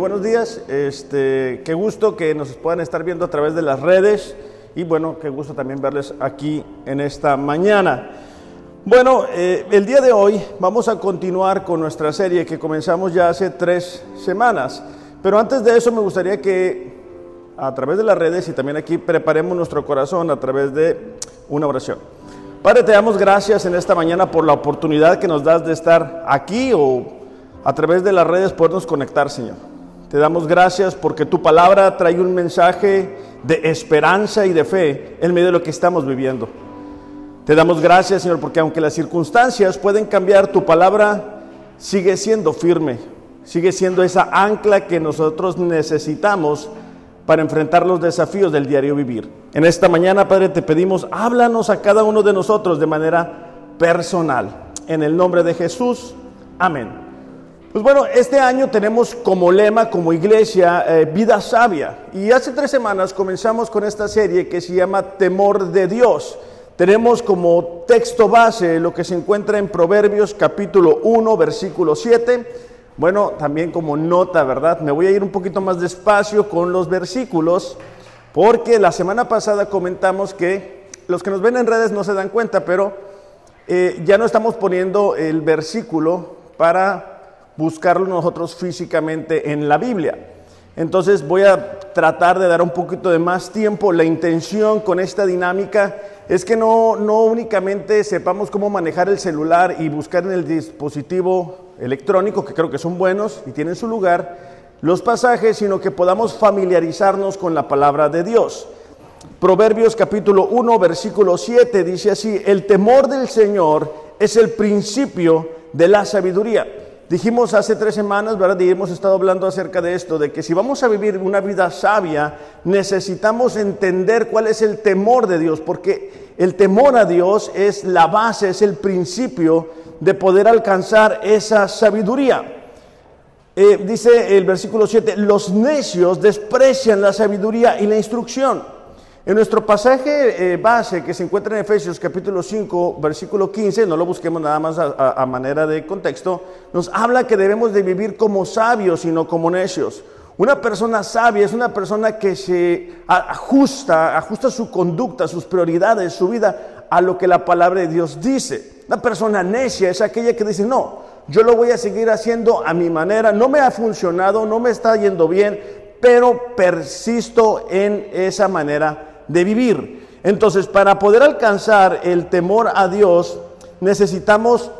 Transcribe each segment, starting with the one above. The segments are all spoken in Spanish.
Buenos días, este, qué gusto que nos puedan estar viendo a través de las redes y bueno, qué gusto también verles aquí en esta mañana. Bueno, eh, el día de hoy vamos a continuar con nuestra serie que comenzamos ya hace tres semanas, pero antes de eso me gustaría que a través de las redes y también aquí preparemos nuestro corazón a través de una oración. Padre, te damos gracias en esta mañana por la oportunidad que nos das de estar aquí o a través de las redes podernos conectar, Señor. Te damos gracias porque tu palabra trae un mensaje de esperanza y de fe en medio de lo que estamos viviendo. Te damos gracias, Señor, porque aunque las circunstancias pueden cambiar, tu palabra sigue siendo firme, sigue siendo esa ancla que nosotros necesitamos para enfrentar los desafíos del diario vivir. En esta mañana, Padre, te pedimos, háblanos a cada uno de nosotros de manera personal. En el nombre de Jesús, amén. Pues bueno, este año tenemos como lema, como iglesia, eh, vida sabia. Y hace tres semanas comenzamos con esta serie que se llama Temor de Dios. Tenemos como texto base lo que se encuentra en Proverbios capítulo 1, versículo 7. Bueno, también como nota, ¿verdad? Me voy a ir un poquito más despacio con los versículos, porque la semana pasada comentamos que los que nos ven en redes no se dan cuenta, pero eh, ya no estamos poniendo el versículo para buscarlo nosotros físicamente en la Biblia. Entonces voy a tratar de dar un poquito de más tiempo. La intención con esta dinámica es que no, no únicamente sepamos cómo manejar el celular y buscar en el dispositivo electrónico, que creo que son buenos y tienen su lugar, los pasajes, sino que podamos familiarizarnos con la palabra de Dios. Proverbios capítulo 1, versículo 7 dice así, el temor del Señor es el principio de la sabiduría. Dijimos hace tres semanas, ¿verdad? Y hemos estado hablando acerca de esto, de que si vamos a vivir una vida sabia, necesitamos entender cuál es el temor de Dios, porque el temor a Dios es la base, es el principio de poder alcanzar esa sabiduría. Eh, dice el versículo 7, los necios desprecian la sabiduría y la instrucción. En nuestro pasaje eh, base que se encuentra en Efesios capítulo 5, versículo 15, no lo busquemos nada más a, manera de contexto, nos habla que debemos de vivir como sabios y no como necios. Una persona sabia es una persona que se ajusta, ajusta su conducta, sus prioridades, su vida a lo que la palabra de Dios dice. Una persona necia es aquella que dice, no, yo lo voy a seguir haciendo a mi manera, no me ha funcionado, no me está yendo bien, pero persisto en esa manera de vivir. Entonces, para poder alcanzar el temor a Dios, necesitamos,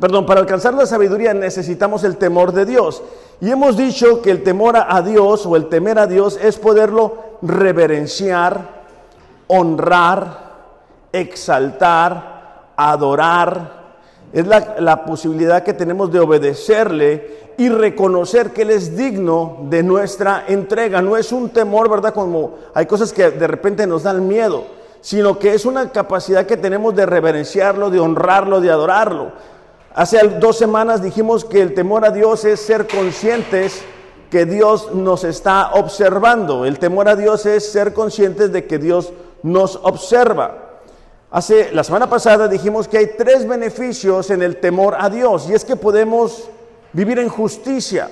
perdón, para alcanzar la sabiduría necesitamos el temor de Dios. Y hemos dicho que el temor a Dios o el temer a Dios es poderlo reverenciar, honrar, exaltar, adorar. Es la, posibilidad que tenemos de obedecerle y reconocer que Él es digno de nuestra entrega. No es un temor, ¿verdad? Como hay cosas que de repente nos dan miedo, sino que es una capacidad que tenemos de reverenciarlo, de honrarlo, de adorarlo. Hace dos semanas dijimos que el temor a Dios es ser conscientes que Dios nos está observando. El temor a Dios es ser conscientes de que Dios nos observa. Hace la semana pasada dijimos que hay tres beneficios en el temor a Dios y es que podemos vivir en justicia.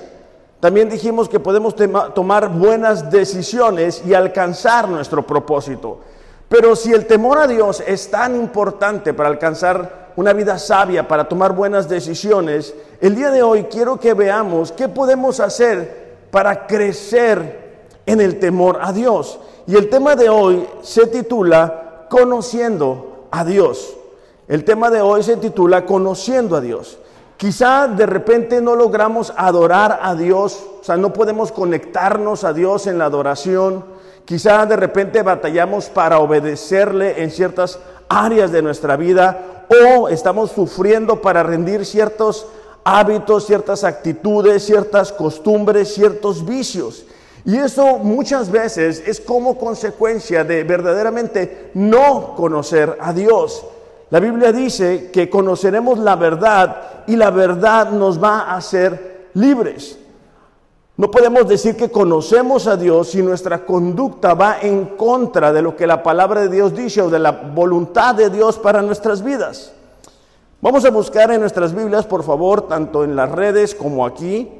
También dijimos que podemos tomar buenas decisiones y alcanzar nuestro propósito. Pero si el temor a Dios es tan importante para alcanzar una vida sabia, para tomar buenas decisiones, el día de hoy quiero que veamos qué podemos hacer para crecer en el temor a Dios. Y el tema de hoy se titula Conociendo a Dios. El tema de hoy se titula Conociendo a Dios. Quizá de repente no logramos adorar a Dios, o sea, no podemos conectarnos a Dios en la adoración. Quizá de repente batallamos para obedecerle en ciertas áreas de nuestra vida o estamos sufriendo para rendir ciertos hábitos, ciertas actitudes, ciertas costumbres, ciertos vicios. Y eso muchas veces es como consecuencia de verdaderamente no conocer a Dios. La Biblia dice que conoceremos la verdad y la verdad nos va a hacer libres. No podemos decir que conocemos a Dios si nuestra conducta va en contra de lo que la palabra de Dios dice o de la voluntad de Dios para nuestras vidas. Vamos a buscar en nuestras Biblias, por favor, tanto en las redes como aquí,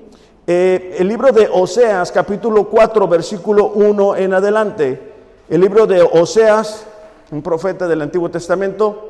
Eh, el libro de Oseas, capítulo 4, versículo 1 en adelante. El libro de Oseas, un profeta del Antiguo Testamento.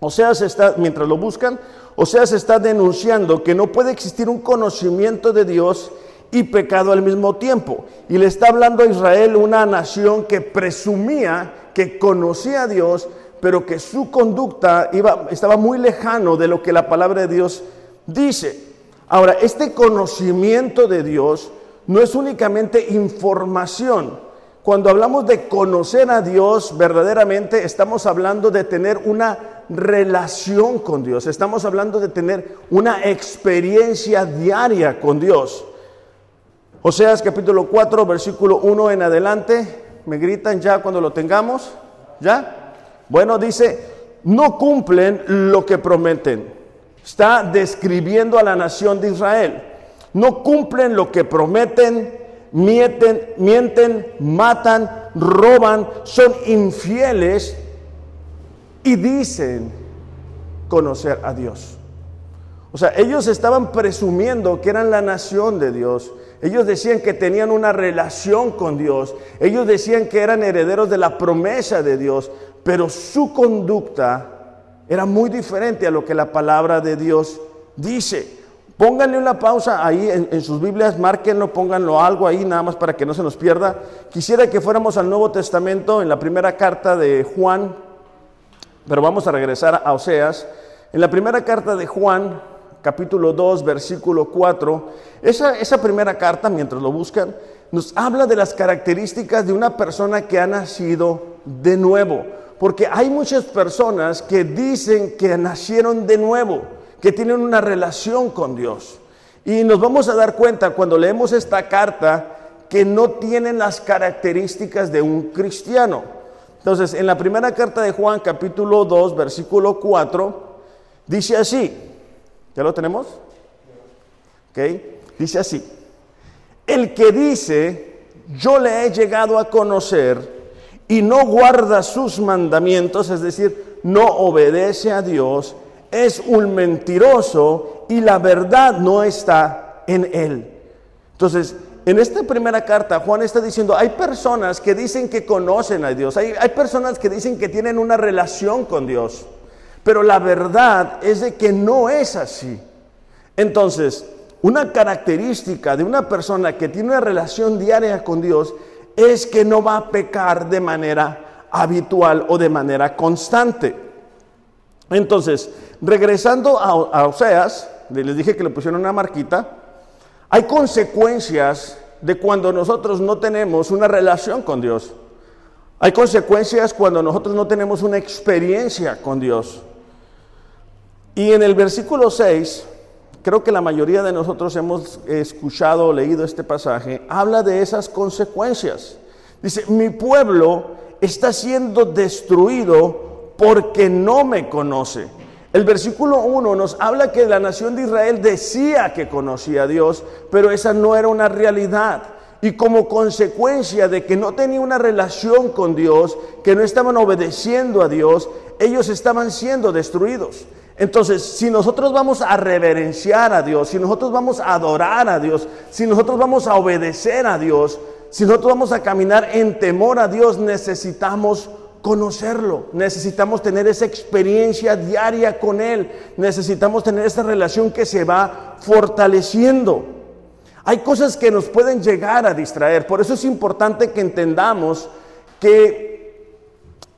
Oseas está, mientras lo buscan, Oseas está denunciando que no puede existir un conocimiento de Dios y pecado al mismo tiempo. Y le está hablando a Israel, una nación que presumía que conocía a Dios, pero que su conducta iba, estaba muy lejano de lo que la palabra de Dios dice. Ahora, este conocimiento de Dios no es únicamente información. Cuando hablamos de conocer a Dios verdaderamente, estamos hablando de tener una relación con Dios, estamos hablando de tener una experiencia diaria con Dios. Oseas capítulo 4, versículo 1 en adelante. ¿Me gritan ya cuando lo tengamos? ¿Ya? Bueno, dice, no cumplen lo que prometen. Está describiendo a la nación de Israel. No cumplen lo que prometen, mienten, mienten, matan, roban, son infieles y dicen conocer a Dios. O sea, ellos estaban presumiendo que eran la nación de Dios, ellos decían que tenían una relación con Dios. Ellos decían que eran herederos de la promesa de Dios. Pero su conducta era muy diferente a lo que la palabra de Dios dice. Pónganle una pausa ahí en, sus Biblias, márquenlo, pónganlo algo ahí nada más para que no se nos pierda. Quisiera que fuéramos al Nuevo Testamento en la primera carta de Juan, pero vamos a regresar a Oseas. En la primera carta de Juan, capítulo 2, versículo 4, esa, esa primera carta, mientras lo buscan, nos habla de las características de una persona que ha nacido de nuevo. Porque hay muchas personas que dicen que nacieron de nuevo, que tienen una relación con Dios. Y nos vamos a dar cuenta cuando leemos esta carta que no tienen las características de un cristiano. Entonces, en la primera carta de Juan, capítulo 2, versículo 4, dice así, ¿Ya lo tenemos? ¿Ok? Dice así. El que dice, yo le he llegado a conocer y no guarda sus mandamientos, es decir, no obedece a Dios, es un mentiroso y la verdad no está en él. Entonces, en esta primera carta, Juan está diciendo, hay personas que dicen que conocen a Dios, hay, hay personas que dicen que tienen una relación con Dios. Pero la verdad es de que no es así. Entonces, una característica de una persona que tiene una relación diaria con Dios es que no va a pecar de manera habitual o de manera constante. Entonces, regresando a, Oseas, les dije que le pusieron una marquita, hay consecuencias de cuando nosotros no tenemos una relación con Dios. Hay consecuencias cuando nosotros no tenemos una experiencia con Dios. Y en el versículo 6, creo que la mayoría de nosotros hemos escuchado o leído este pasaje, habla de esas consecuencias. Dice, mi pueblo está siendo destruido porque no me conoce. El versículo 1 nos habla que la nación de Israel decía que conocía a Dios, pero esa no era una realidad. Y como consecuencia de que no tenía una relación con Dios, que no estaban obedeciendo a Dios, ellos estaban siendo destruidos. Entonces, si nosotros vamos a reverenciar a Dios, si nosotros vamos a adorar a Dios, si nosotros vamos a obedecer a Dios, si nosotros vamos a caminar en temor a Dios, necesitamos conocerlo, necesitamos tener esa experiencia diaria con Él, necesitamos tener esa relación que se va fortaleciendo. Hay cosas que nos pueden llegar a distraer, por eso es importante que entendamos que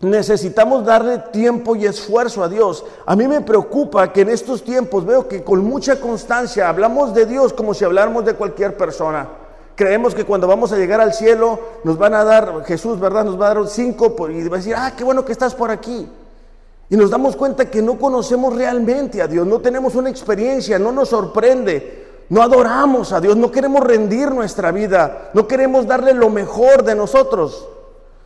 Necesitamos darle tiempo y esfuerzo a Dios. A mí me preocupa que en estos tiempos veo que con mucha constancia hablamos de Dios como si habláramos de cualquier persona. Creemos que cuando vamos a llegar al cielo nos van a dar, Jesús, ¿verdad? Nos va a dar cinco y va a decir, ah, qué bueno que estás por aquí. Y nos damos cuenta que no conocemos realmente a Dios, no tenemos una experiencia, no nos sorprende, no adoramos a Dios, no queremos rendir nuestra vida, no queremos darle lo mejor de nosotros.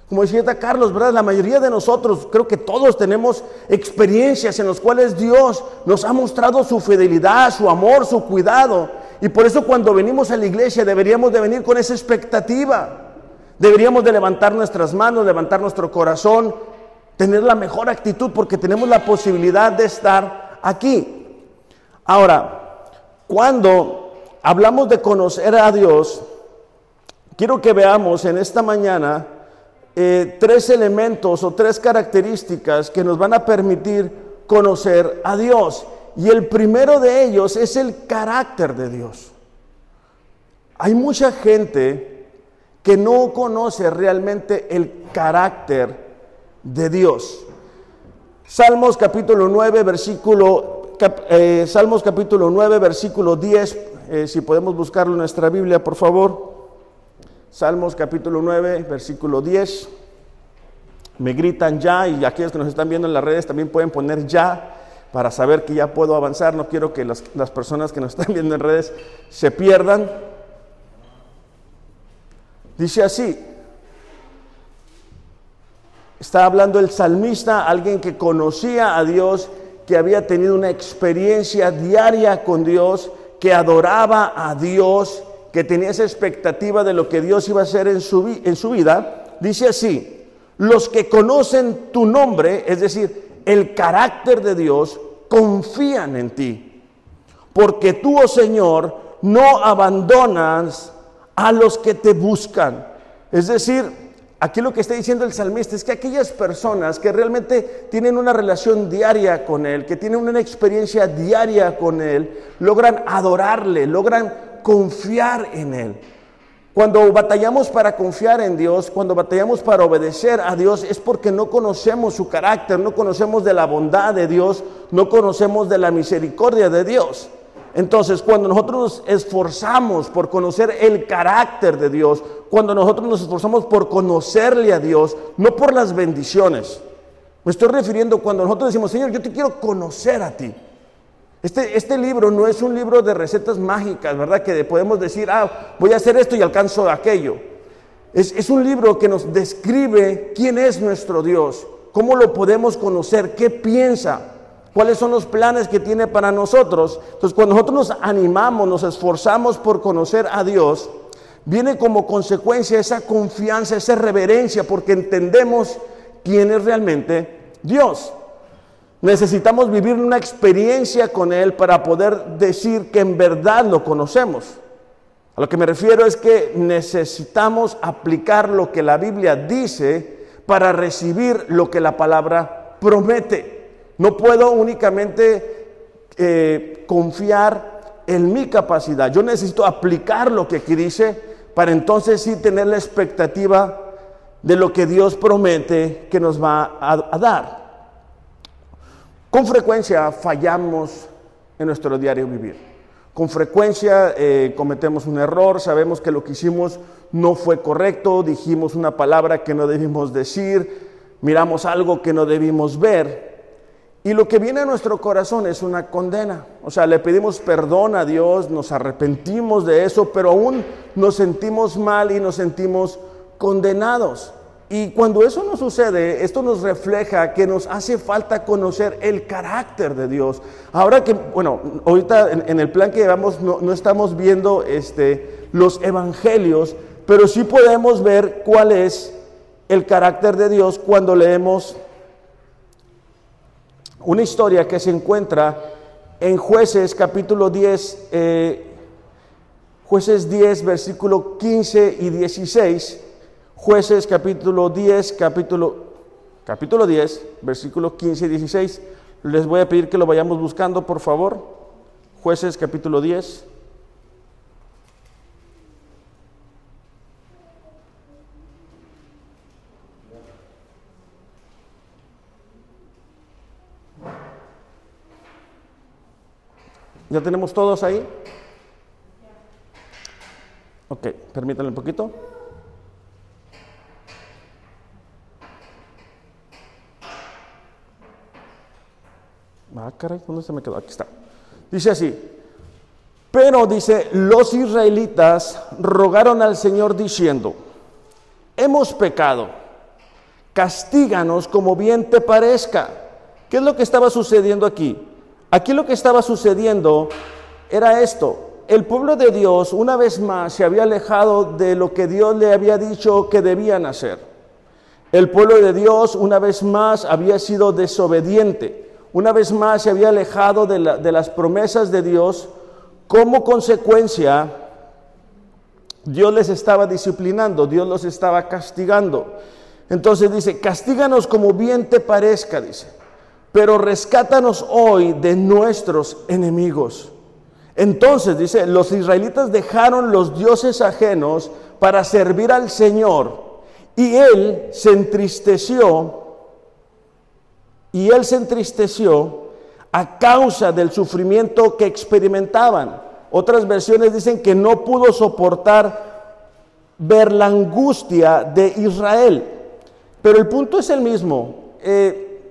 Como decía Carlos, ¿verdad? La mayoría de nosotros, creo que todos tenemos experiencias en las cuales Dios nos ha mostrado su fidelidad, su amor, su cuidado. Y por eso cuando venimos a la iglesia deberíamos de venir con esa expectativa. Deberíamos de levantar nuestras manos, levantar nuestro corazón, tener la mejor actitud porque tenemos la posibilidad de estar aquí. Ahora, cuando hablamos de conocer a Dios, quiero que veamos en esta mañana eh, tres elementos o tres características que nos van a permitir conocer a Dios. Y el primero de ellos es el carácter de Dios. Hay mucha gente que no conoce realmente el carácter de Dios. Salmos capítulo 9, versículo, eh, Salmos capítulo 9, versículo 10, eh, si podemos buscarlo en nuestra Biblia, por favor. Salmos capítulo 9, versículo 10. Me gritan ya y aquellos que nos están viendo en las redes también pueden poner ya para saber que ya puedo avanzar. No quiero que las, las personas que nos están viendo en redes se pierdan. Dice así, está hablando el salmista, alguien que conocía a Dios, que había tenido una experiencia diaria con Dios, que adoraba a Dios, que tenía esa expectativa de lo que Dios iba a hacer en su, en su vida. Dice así, los que conocen tu nombre, es decir, el carácter de Dios, confían en ti. Porque tú, oh Señor, no abandonas a los que te buscan. Es decir, aquí lo que está diciendo el salmista es que aquellas personas que realmente tienen una relación diaria con Él, que tienen una experiencia diaria con Él, logran adorarle, logran confiar en Él. Cuando batallamos para confiar en Dios, cuando batallamos para obedecer a Dios, es porque no conocemos su carácter, no conocemos de la bondad de Dios, no conocemos de la misericordia de Dios. Entonces, cuando nosotros nos esforzamos por conocer el carácter de Dios, cuando nosotros nos esforzamos por conocerle a Dios, no por las bendiciones, me estoy refiriendo cuando nosotros decimos, Señor, yo te quiero conocer a ti. Este, este libro no es un libro de recetas mágicas, ¿verdad? Que podemos decir, ah, voy a hacer esto y alcanzo aquello. Es, es un libro que nos describe quién es nuestro Dios, cómo lo podemos conocer, qué piensa, cuáles son los planes que tiene para nosotros. Entonces, cuando nosotros nos animamos, nos esforzamos por conocer a Dios, viene como consecuencia esa confianza, esa reverencia, porque entendemos quién es realmente Dios. Necesitamos vivir una experiencia con Él para poder decir que en verdad lo conocemos. A lo que me refiero es que necesitamos aplicar lo que la Biblia dice para recibir lo que la palabra promete. No puedo únicamente eh, confiar en mi capacidad. Yo necesito aplicar lo que aquí dice para entonces sí tener la expectativa de lo que Dios promete que nos va a, dar. Con frecuencia fallamos en nuestro diario vivir. Con frecuencia eh, cometemos un error, sabemos que lo que hicimos no fue correcto, dijimos una palabra que no debimos decir, miramos algo que no debimos ver. Y lo que viene a nuestro corazón es una condena. O sea, le pedimos perdón a Dios, nos arrepentimos de eso, pero aún nos sentimos mal y nos sentimos condenados. Y cuando eso no sucede, esto nos refleja que nos hace falta conocer el carácter de Dios. Ahora que, bueno, ahorita en, el plan que llevamos no, no, estamos viendo este, los evangelios, pero sí podemos ver cuál es el carácter de Dios cuando leemos una historia que se encuentra en jueces capítulo 10, eh, jueces 10, versículo 15 y 16, jueces capítulo 10, capítulo, capítulo 10, versículo 15 y 16. Les voy a pedir que lo vayamos buscando, por favor. Jueces capítulo 10. ¿Ya tenemos todos ahí? Ok, permítanme un poquito. Ah, caray, ¿dónde se me quedó? Aquí está. Dice así. Pero dice, los israelitas rogaron al Señor diciendo, hemos pecado, castíganos como bien te parezca. ¿Qué es lo que estaba sucediendo aquí? Aquí lo que estaba sucediendo era esto. El pueblo de Dios una vez más se había alejado de lo que Dios le había dicho que debían hacer. El pueblo de Dios una vez más había sido desobediente. Una vez más se había alejado de, las promesas de Dios como consecuencia, Dios les estaba disciplinando, Dios los estaba castigando. Entonces dice, castíganos como bien te parezca, dice, pero rescátanos hoy de nuestros enemigos. Entonces dice, los israelitas dejaron los dioses ajenos para servir al Señor y él se entristeció, y él se entristeció a causa del sufrimiento que experimentaban. Otras versiones dicen que no pudo soportar ver la angustia de Israel. Pero el punto es el mismo. Eh,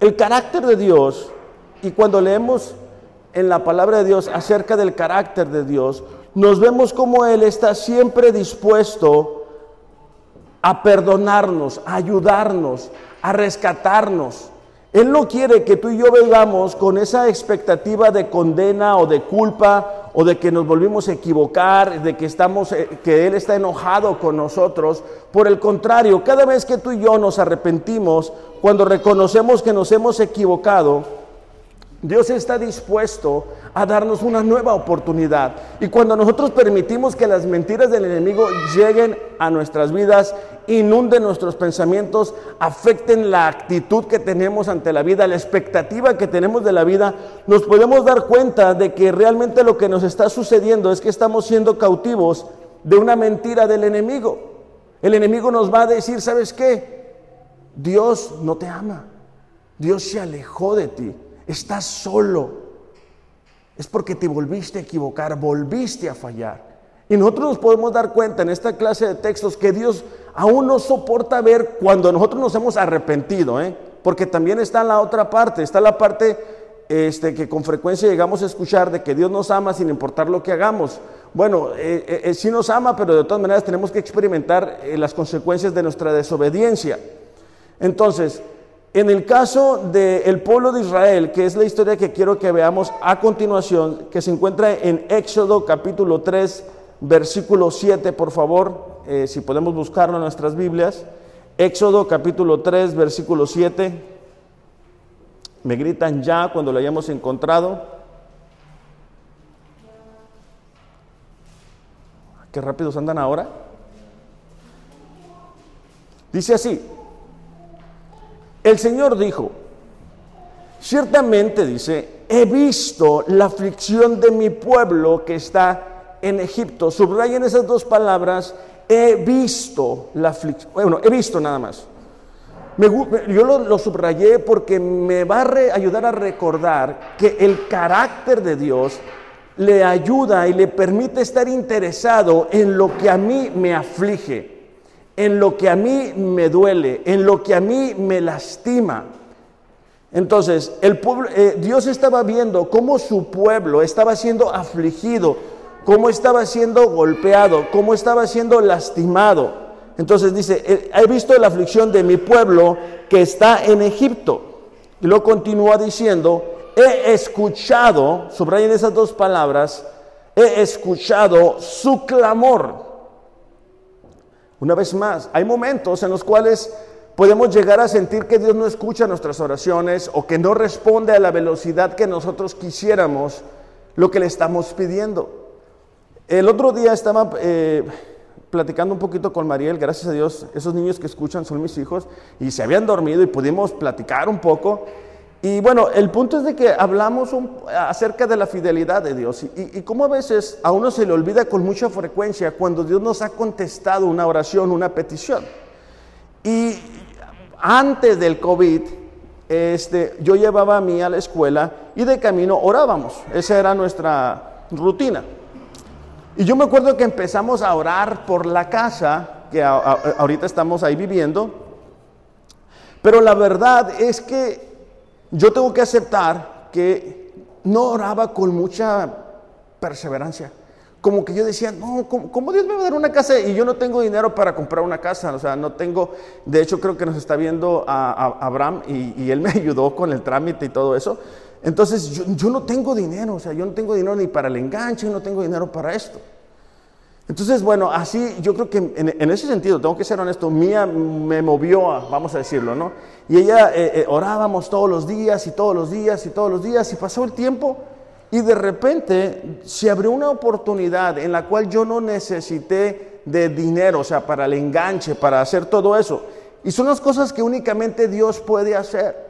el carácter de Dios, y cuando leemos en la palabra de Dios acerca del carácter de Dios, nos vemos como Él está siempre dispuesto a perdonarnos, a ayudarnos, a rescatarnos. Él no quiere que tú y yo vengamos con esa expectativa de condena o de culpa o de que nos volvimos a equivocar, de que estamos eh, que él está enojado con nosotros. Por el contrario, cada vez que tú y yo nos arrepentimos, cuando reconocemos que nos hemos equivocado, Dios está dispuesto a darnos una nueva oportunidad. Y cuando nosotros permitimos que las mentiras del enemigo lleguen a nuestras vidas, inunden nuestros pensamientos, afecten la actitud que tenemos ante la vida, la expectativa que tenemos de la vida, nos podemos dar cuenta de que realmente lo que nos está sucediendo es que estamos siendo cautivos de una mentira del enemigo. El enemigo nos va a decir, ¿sabes qué? Dios no te ama. Dios se alejó de ti. Estás solo es porque te volviste a equivocar, volviste a fallar. Y nosotros nos podemos dar cuenta en esta clase de textos que Dios aún no soporta ver cuando nosotros nos hemos arrepentido, ¿eh? porque también está la otra parte, está la parte este, que con frecuencia llegamos a escuchar de que Dios nos ama sin importar lo que hagamos. Bueno, eh, eh, sí nos ama, pero de todas maneras tenemos que experimentar las consecuencias de nuestra desobediencia. Entonces, en el caso del pueblo de Israel, que es la historia que quiero que veamos a continuación, que se encuentra en Éxodo capítulo 3, versículo 7, por favor, eh, si podemos buscarlo en nuestras Biblias. Éxodo capítulo 3, versículo 7. Me gritan ya cuando lo hayamos encontrado. Qué rápidos andan ahora. Dice así, el Señor dijo, ciertamente dice, he visto la aflicción de mi pueblo que está en Egipto. Subrayen esas dos palabras, he visto la aflicción. Bueno, he visto nada más. yo lo, subrayé porque me va a ayudar a recordar que el carácter de Dios le ayuda y le permite estar interesado en lo que a mí me aflige en lo que a mí me duele, en lo que a mí me lastima. Entonces, el pueblo, eh, Dios estaba viendo cómo su pueblo estaba siendo afligido, cómo estaba siendo golpeado, cómo estaba siendo lastimado. Entonces dice, he visto la aflicción de mi pueblo que está en Egipto. Y lo continúa diciendo, he escuchado, subrayen esas dos palabras, he escuchado su clamor. Una vez más, hay momentos en los cuales podemos llegar a sentir que Dios no escucha nuestras oraciones o que no responde a la velocidad que nosotros quisiéramos lo que le estamos pidiendo. El otro día estaba eh, platicando un poquito con Mariel, gracias a Dios, esos niños que escuchan son mis hijos y se habían dormido y pudimos platicar un poco. Y bueno, el punto es de que hablamos acerca de la fidelidad de Dios y, y, cómo a veces a uno se le olvida con mucha frecuencia cuando Dios nos ha contestado una oración, una petición. Y antes del COVID, este, yo llevaba a mí a la escuela y de camino orábamos. Esa era nuestra rutina. Y yo me acuerdo que empezamos a orar por la casa, que ahorita estamos ahí viviendo. Pero la verdad es que yo tengo que aceptar que no oraba con mucha perseverancia. Como que yo decía, no, ¿cómo, Dios me va a dar una casa y yo no tengo dinero para comprar una casa? O sea, no tengo, de hecho creo que nos está viendo a, Abraham y, él me ayudó con el trámite y todo eso. Entonces yo, yo no tengo dinero, o sea, yo no tengo dinero ni para el enganche, no tengo dinero para esto. Entonces, bueno, así yo creo que en, ese sentido, tengo que ser honesto, Mía me movió, a, vamos a decirlo, ¿no? Y ella eh, eh, orábamos todos los días y todos los días y todos los días y pasó el tiempo y de repente se abrió una oportunidad en la cual yo no necesité de dinero, o sea, para el enganche, para hacer todo eso. Y son las cosas que únicamente Dios puede hacer.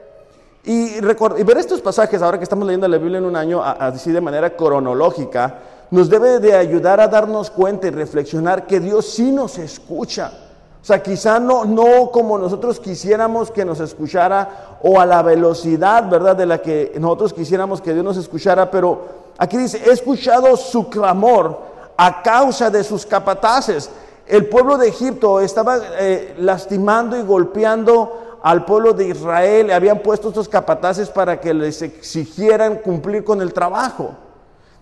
Y, ver estos pasajes, ahora que estamos leyendo la Biblia en un año, así de manera cronológica, nos debe de ayudar a darnos cuenta y reflexionar que Dios sí nos escucha. O sea, quizá no, no como nosotros quisiéramos que nos escuchara o a la velocidad, ¿verdad?, de la que nosotros quisiéramos que Dios nos escuchara, pero aquí dice, he escuchado su clamor a causa de sus capataces. El pueblo de Egipto estaba eh, lastimando y golpeando al pueblo de Israel, habían puesto estos capataces para que les exigieran cumplir con el trabajo.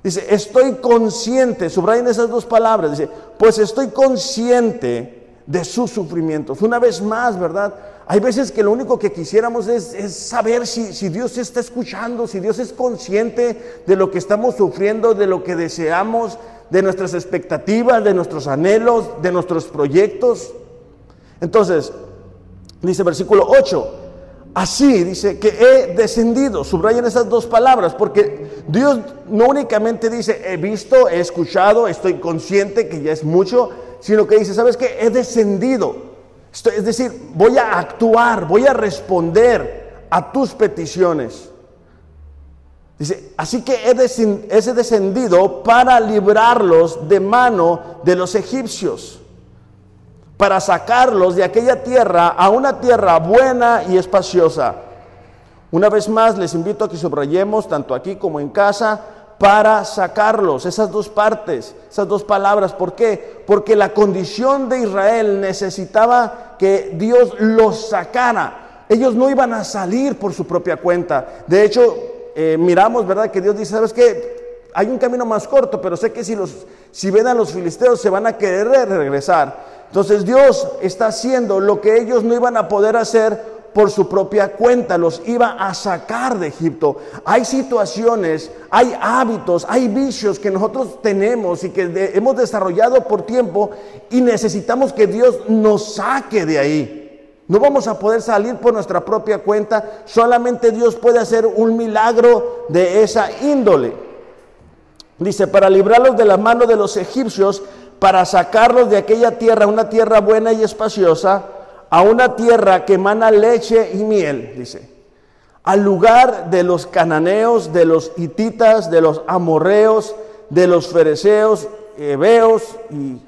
Dice, estoy consciente, subrayen esas dos palabras, dice, pues estoy consciente de sus sufrimientos. Una vez más, ¿verdad? Hay veces que lo único que quisiéramos es, saber si, si, Dios está escuchando, si Dios es consciente de lo que estamos sufriendo, de lo que deseamos, de nuestras expectativas, de nuestros anhelos, de nuestros proyectos. Entonces, dice versículo 8, Así dice que he descendido. Subrayen esas dos palabras porque Dios no únicamente dice he visto, he escuchado, estoy consciente que ya es mucho, sino que dice, ¿sabes qué? He descendido. es decir, voy a actuar, voy a responder a tus peticiones. Dice, así que he descendido para librarlos de mano de los egipcios para sacarlos de aquella tierra a una tierra buena y espaciosa. Una vez más les invito a que subrayemos, tanto aquí como en casa, para sacarlos, esas dos partes, esas dos palabras. ¿Por qué? Porque la condición de Israel necesitaba que Dios los sacara. Ellos no iban a salir por su propia cuenta. De hecho, eh, miramos, ¿verdad? Que Dios dice, ¿sabes qué? Hay un camino más corto, pero sé que si, los, si ven a los filisteos se van a querer regresar. Entonces Dios está haciendo lo que ellos no iban a poder hacer por su propia cuenta, los iba a sacar de Egipto. Hay situaciones, hay hábitos, hay vicios que nosotros tenemos y que hemos desarrollado por tiempo y necesitamos que Dios nos saque de ahí. No vamos a poder salir por nuestra propia cuenta, solamente Dios puede hacer un milagro de esa índole. Dice, para librarlos de la mano de los egipcios, para sacarlos de aquella tierra, una tierra buena y espaciosa, a una tierra que emana leche y miel, dice, al lugar de los cananeos, de los hititas, de los amorreos, de los fereceos, heveos y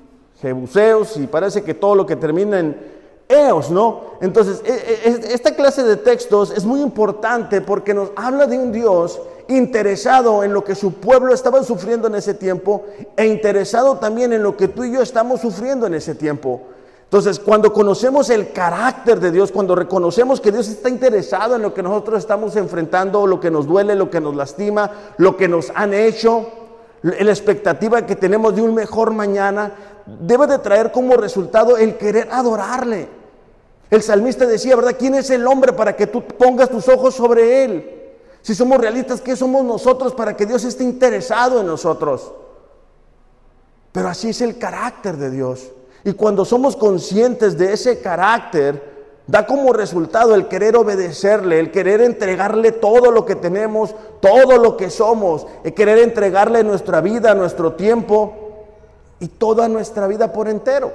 jebuseos, y parece que todo lo que termina en eos, ¿no? Entonces, e, e, esta clase de textos es muy importante porque nos habla de un Dios interesado en lo que su pueblo estaba sufriendo en ese tiempo e interesado también en lo que tú y yo estamos sufriendo en ese tiempo. Entonces, cuando conocemos el carácter de Dios, cuando reconocemos que Dios está interesado en lo que nosotros estamos enfrentando, lo que nos duele, lo que nos lastima, lo que nos han hecho, la expectativa que tenemos de un mejor mañana, debe de traer como resultado el querer adorarle. El salmista decía, ¿verdad? ¿Quién es el hombre para que tú pongas tus ojos sobre él? Si somos realistas, ¿qué somos nosotros para que Dios esté interesado en nosotros? Pero así es el carácter de Dios. Y cuando somos conscientes de ese carácter, da como resultado el querer obedecerle, el querer entregarle todo lo que tenemos, todo lo que somos, el querer entregarle nuestra vida, nuestro tiempo y toda nuestra vida por entero.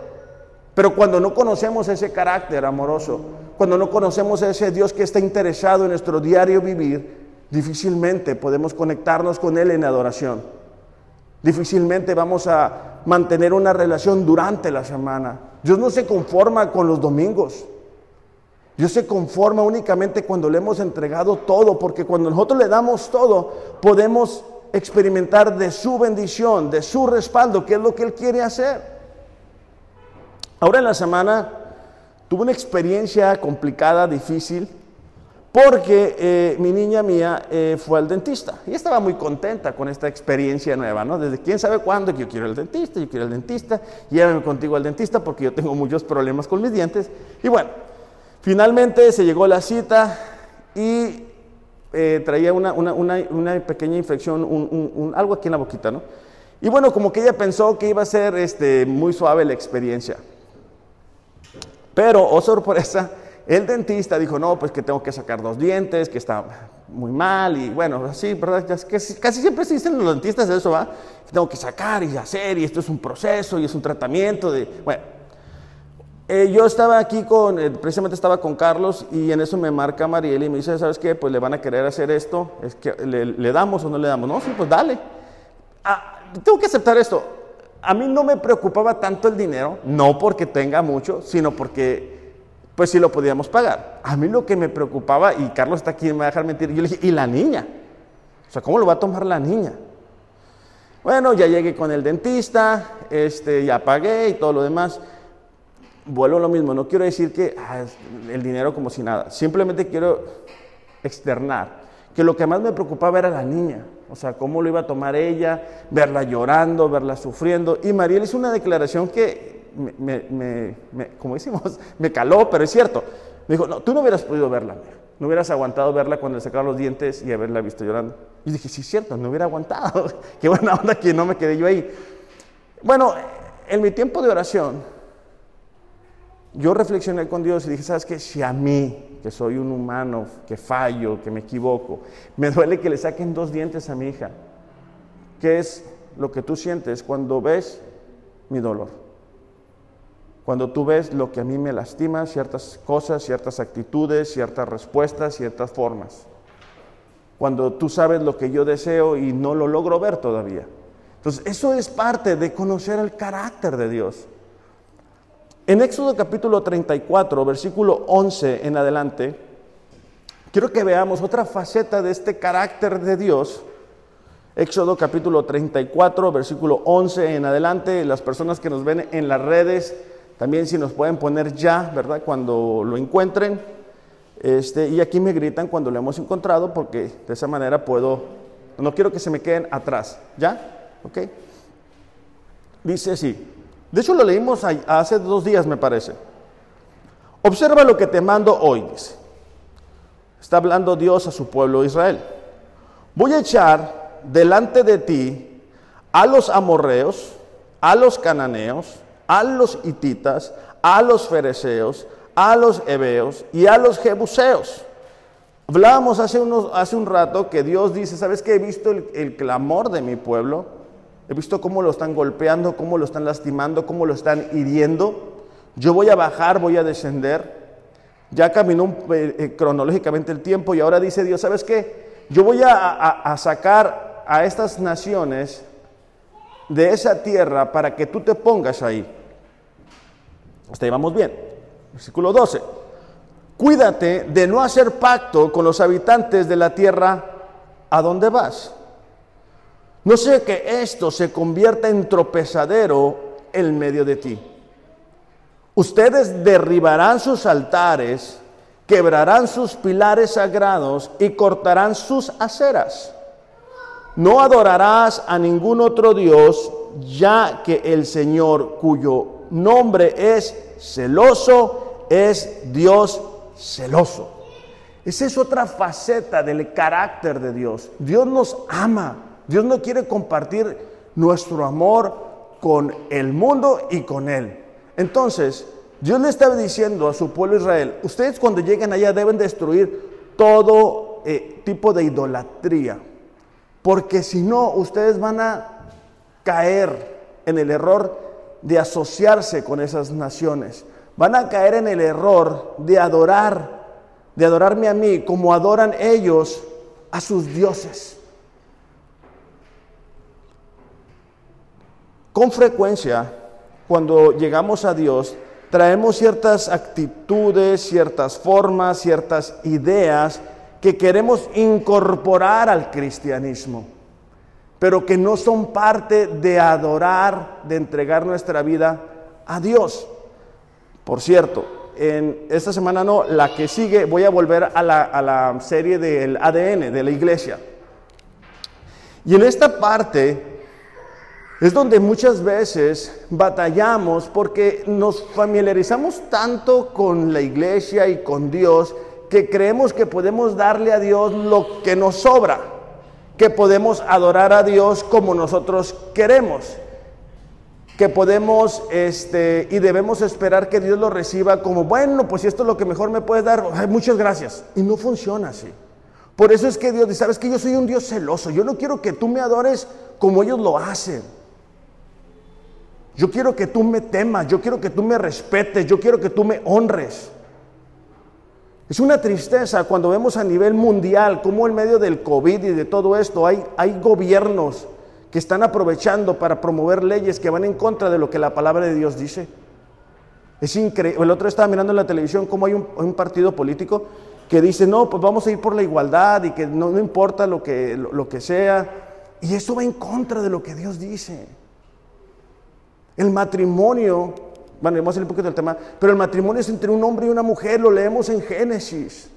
Pero cuando no conocemos ese carácter amoroso, cuando no conocemos a ese Dios que está interesado en nuestro diario vivir, difícilmente podemos conectarnos con Él en adoración. Difícilmente vamos a mantener una relación durante la semana. Dios no se conforma con los domingos. Dios se conforma únicamente cuando le hemos entregado todo, porque cuando nosotros le damos todo, podemos experimentar de su bendición, de su respaldo, que es lo que Él quiere hacer. Ahora en la semana tuve una experiencia complicada, difícil porque eh, mi niña mía eh, fue al dentista y estaba muy contenta con esta experiencia nueva, ¿no? Desde quién sabe cuándo que yo quiero el dentista, yo quiero el dentista, llévame contigo al dentista porque yo tengo muchos problemas con mis dientes. Y bueno, finalmente se llegó la cita y eh, traía una, pequeña infección, algo aquí en la boquita, ¿no? Y bueno, como que ella pensó que iba a ser este, muy suave la experiencia. Pero, oh sorpresa, el dentista dijo, no, pues que tengo que sacar dos dientes, que está muy mal y bueno, así, ¿verdad? Casi, casi siempre se dicen los dentistas eso, ¿va? Tengo que sacar y hacer y esto es un proceso y es un tratamiento de, bueno. Eh, yo estaba aquí con, eh, precisamente estaba con Carlos y en eso me marca Mariel y me dice, ¿sabes qué? Pues le van a querer hacer esto, es que le, damos o no le damos. No, sí, pues dale. Ah, tengo que aceptar esto. A mí no me preocupaba tanto el dinero, no porque tenga mucho, sino porque pues sí lo podíamos pagar. A mí lo que me preocupaba, y Carlos está aquí, me va a dejar mentir, yo le dije, ¿y la niña? O sea, ¿cómo lo va a tomar la niña? Bueno, ya llegué con el dentista, este, ya pagué y todo lo demás. Vuelvo a lo mismo, no quiero decir que ah, el dinero como si nada, simplemente quiero externar que lo que más me preocupaba era la niña, o sea, cómo lo iba a tomar ella, verla llorando, verla sufriendo. Y Mariel hizo una declaración que me, como decimos, me caló, pero es cierto. Me dijo, no, tú no hubieras podido verla, no hubieras aguantado verla cuando le sacaron los dientes y haberla visto llorando. Y dije, sí, es cierto, no hubiera aguantado. Qué buena onda que no me quedé yo ahí. Bueno, en mi tiempo de oración, yo reflexioné con Dios y dije, ¿sabes qué? Si a mí, que soy un humano, que fallo, que me equivoco, me duele que le saquen dos dientes a mi hija, ¿qué es lo que tú sientes cuando ves mi dolor? Cuando tú ves lo que a mí me lastima, ciertas cosas, ciertas actitudes, ciertas respuestas, ciertas formas. Cuando tú sabes lo que yo deseo y no lo logro ver todavía. Entonces, eso es parte de conocer el carácter de Dios. En Éxodo capítulo 34, versículo 11 en adelante, quiero que veamos otra faceta de este carácter de Dios. Éxodo capítulo 34, versículo 11 en adelante, las personas que nos ven en las redes, también si nos pueden poner ya, ¿verdad? Cuando lo encuentren. Este, y aquí me gritan cuando lo hemos encontrado porque de esa manera puedo, no quiero que se me queden atrás. ¿Ya? ¿Ok? Dice así. De hecho lo leímos hace dos días me parece. Observa lo que te mando hoy, dice. Está hablando Dios a su pueblo Israel. Voy a echar delante de ti a los amorreos, a los cananeos, a los hititas, a los fereceos, a los heveos y a los jebuseos. Hablábamos hace, unos, hace un rato que Dios dice, ¿sabes qué? He visto el, el, clamor de mi pueblo, he visto cómo lo están golpeando, cómo lo están lastimando, cómo lo están hiriendo. Yo voy a bajar, voy a descender. Ya caminó eh, eh, cronológicamente el tiempo y ahora dice Dios, ¿sabes qué? Yo voy a, a sacar a estas naciones de esa tierra para que tú te pongas ahí. Hasta vamos bien. Versículo 12. Cuídate de no hacer pacto con los habitantes de la tierra a donde vas. No sé que esto se convierta en tropezadero en medio de ti. Ustedes derribarán sus altares, quebrarán sus pilares sagrados y cortarán sus aceras. No adorarás a ningún otro Dios, ya que el Señor, cuyo nombre es celoso, es Dios celoso. Esa es otra faceta del carácter de Dios. Dios nos ama. Dios no quiere compartir nuestro amor con el mundo y con Él. Entonces, Dios le estaba diciendo a su pueblo Israel, ustedes cuando lleguen allá deben destruir todo eh, tipo de idolatría, porque si no, ustedes van a caer en el error de asociarse con esas naciones. Van a caer en el error de adorar, de adorarme a mí como adoran ellos a sus dioses. Con frecuencia, cuando llegamos a Dios, traemos ciertas actitudes, ciertas formas, ciertas ideas que queremos incorporar al cristianismo pero que no son parte de adorar, de entregar nuestra vida a Dios. Por cierto, en esta semana no, la que sigue voy a volver a la, a la serie del ADN de la iglesia. Y en esta parte es donde muchas veces batallamos porque nos familiarizamos tanto con la iglesia y con Dios que creemos que podemos darle a Dios lo que nos sobra que podemos adorar a Dios como nosotros queremos, que podemos este, y debemos esperar que Dios lo reciba como, bueno, pues si esto es lo que mejor me puede dar, muchas gracias. Y no funciona así. Por eso es que Dios dice, sabes que yo soy un Dios celoso. Yo no quiero que tú me adores como ellos lo hacen. Yo quiero que tú me temas, yo quiero que tú me respetes, yo quiero que tú me honres. Es una tristeza cuando vemos a nivel mundial cómo en medio del COVID y de todo esto hay, hay gobiernos que están aprovechando para promover leyes que van en contra de lo que la palabra de Dios dice. Es increíble. El otro estaba mirando en la televisión cómo hay un, partido político que dice, no, pues vamos a ir por la igualdad y que no, importa lo que, lo que sea. Y eso va en contra de lo que Dios dice. El matrimonio, bueno, vamos a salir un poquito del tema, pero el matrimonio es entre un hombre y una mujer, lo leemos en Génesis.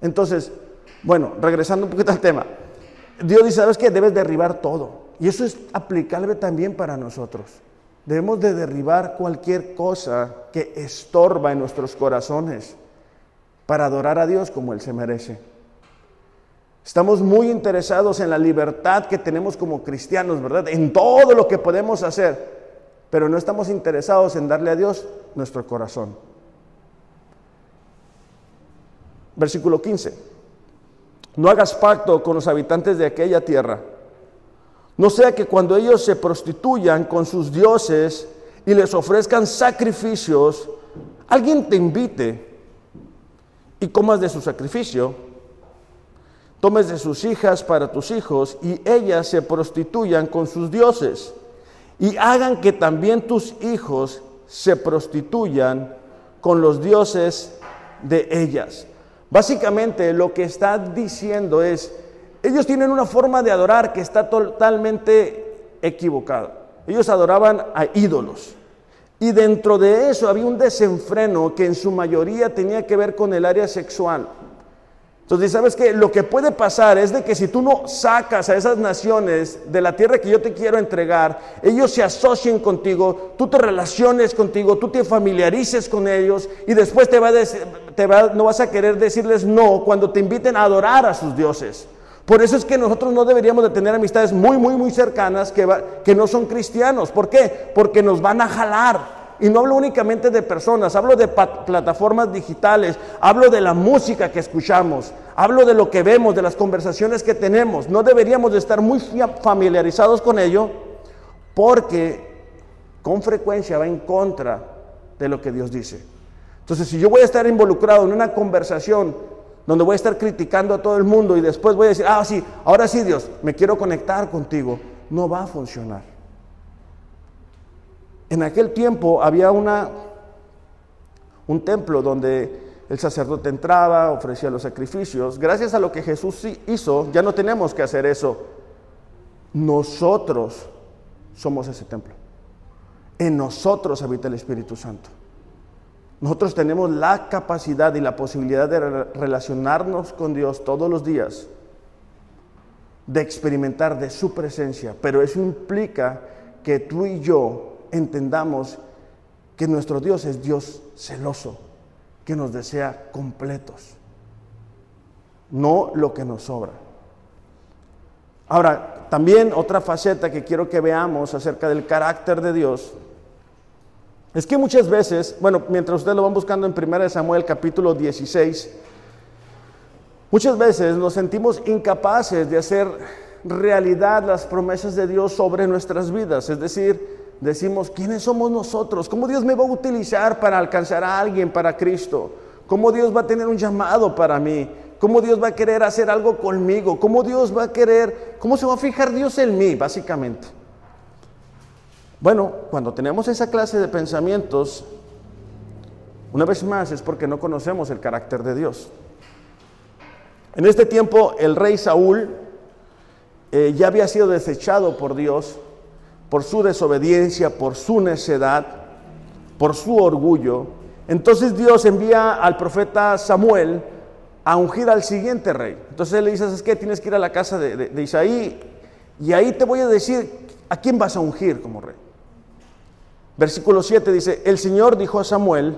Entonces, bueno, regresando un poquito al tema, Dios dice, ¿sabes qué? Debes derribar todo. Y eso es aplicable también para nosotros. Debemos de derribar cualquier cosa que estorba en nuestros corazones para adorar a Dios como Él se merece. Estamos muy interesados en la libertad que tenemos como cristianos, ¿verdad? En todo lo que podemos hacer, pero no estamos interesados en darle a Dios nuestro corazón. Versículo 15. No hagas pacto con los habitantes de aquella tierra. No sea que cuando ellos se prostituyan con sus dioses y les ofrezcan sacrificios, alguien te invite y comas de su sacrificio tomes de sus hijas para tus hijos y ellas se prostituyan con sus dioses y hagan que también tus hijos se prostituyan con los dioses de ellas. Básicamente lo que está diciendo es, ellos tienen una forma de adorar que está totalmente equivocada. Ellos adoraban a ídolos. Y dentro de eso había un desenfreno que en su mayoría tenía que ver con el área sexual. Entonces, ¿sabes qué? Lo que puede pasar es de que si tú no sacas a esas naciones de la tierra que yo te quiero entregar, ellos se asocien contigo, tú te relaciones contigo, tú te familiarices con ellos y después te va te va, no vas a querer decirles no cuando te inviten a adorar a sus dioses. Por eso es que nosotros no deberíamos de tener amistades muy, muy, muy cercanas que, que no son cristianos. ¿Por qué? Porque nos van a jalar. Y no hablo únicamente de personas, hablo de plataformas digitales, hablo de la música que escuchamos, hablo de lo que vemos, de las conversaciones que tenemos. No deberíamos de estar muy familiarizados con ello porque con frecuencia va en contra de lo que Dios dice. Entonces, si yo voy a estar involucrado en una conversación donde voy a estar criticando a todo el mundo y después voy a decir, ah, sí, ahora sí Dios, me quiero conectar contigo, no va a funcionar. En aquel tiempo había una, un templo donde el sacerdote entraba, ofrecía los sacrificios. Gracias a lo que Jesús hizo, ya no tenemos que hacer eso. Nosotros somos ese templo. En nosotros habita el Espíritu Santo. Nosotros tenemos la capacidad y la posibilidad de relacionarnos con Dios todos los días, de experimentar de su presencia, pero eso implica que tú y yo entendamos que nuestro Dios es Dios celoso, que nos desea completos, no lo que nos sobra. Ahora, también otra faceta que quiero que veamos acerca del carácter de Dios es que muchas veces, bueno, mientras ustedes lo van buscando en 1 Samuel capítulo 16, muchas veces nos sentimos incapaces de hacer realidad las promesas de Dios sobre nuestras vidas, es decir, decimos, ¿quiénes somos nosotros? ¿Cómo Dios me va a utilizar para alcanzar a alguien para Cristo? ¿Cómo Dios va a tener un llamado para mí? ¿Cómo Dios va a querer hacer algo conmigo? ¿Cómo Dios va a querer, cómo se va a fijar Dios en mí, básicamente? Bueno, cuando tenemos esa clase de pensamientos, una vez más es porque no conocemos el carácter de Dios. En este tiempo el rey Saúl eh, ya había sido desechado por Dios por su desobediencia, por su necedad, por su orgullo. Entonces Dios envía al profeta Samuel a ungir al siguiente rey. Entonces él le dice, es que tienes que ir a la casa de, Isaí y ahí te voy a decir a quién vas a ungir como rey. Versículo 7 dice, el Señor dijo a Samuel,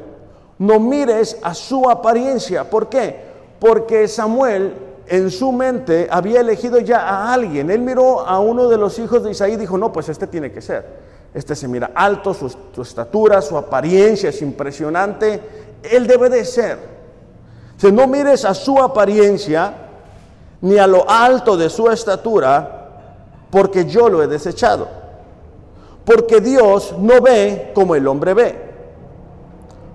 no mires a su apariencia. ¿Por qué? Porque Samuel en su mente había elegido ya a alguien. Él miró a uno de los hijos de Isaí y dijo, no, pues este tiene que ser. Este se mira alto, su, estatura, su apariencia es impresionante. Él debe de ser. Si no mires a su apariencia, ni a lo alto de su estatura, porque yo lo he desechado. Porque Dios no ve como el hombre ve.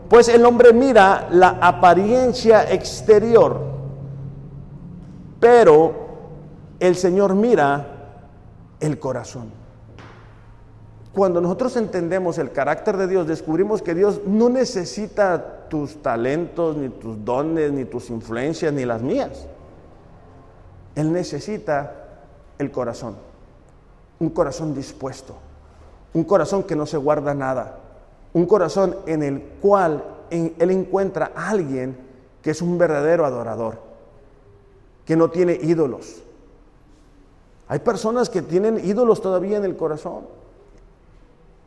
Pues el hombre mira la apariencia exterior, pero el Señor mira el corazón. Cuando nosotros entendemos el carácter de Dios, descubrimos que Dios no necesita tus talentos, ni tus dones, ni tus influencias, ni las mías. Él necesita el corazón, un corazón dispuesto, un corazón que no se guarda nada, un corazón en el cual Él encuentra a alguien que es un verdadero adorador, que no tiene ídolos. Hay personas que tienen ídolos todavía en el corazón.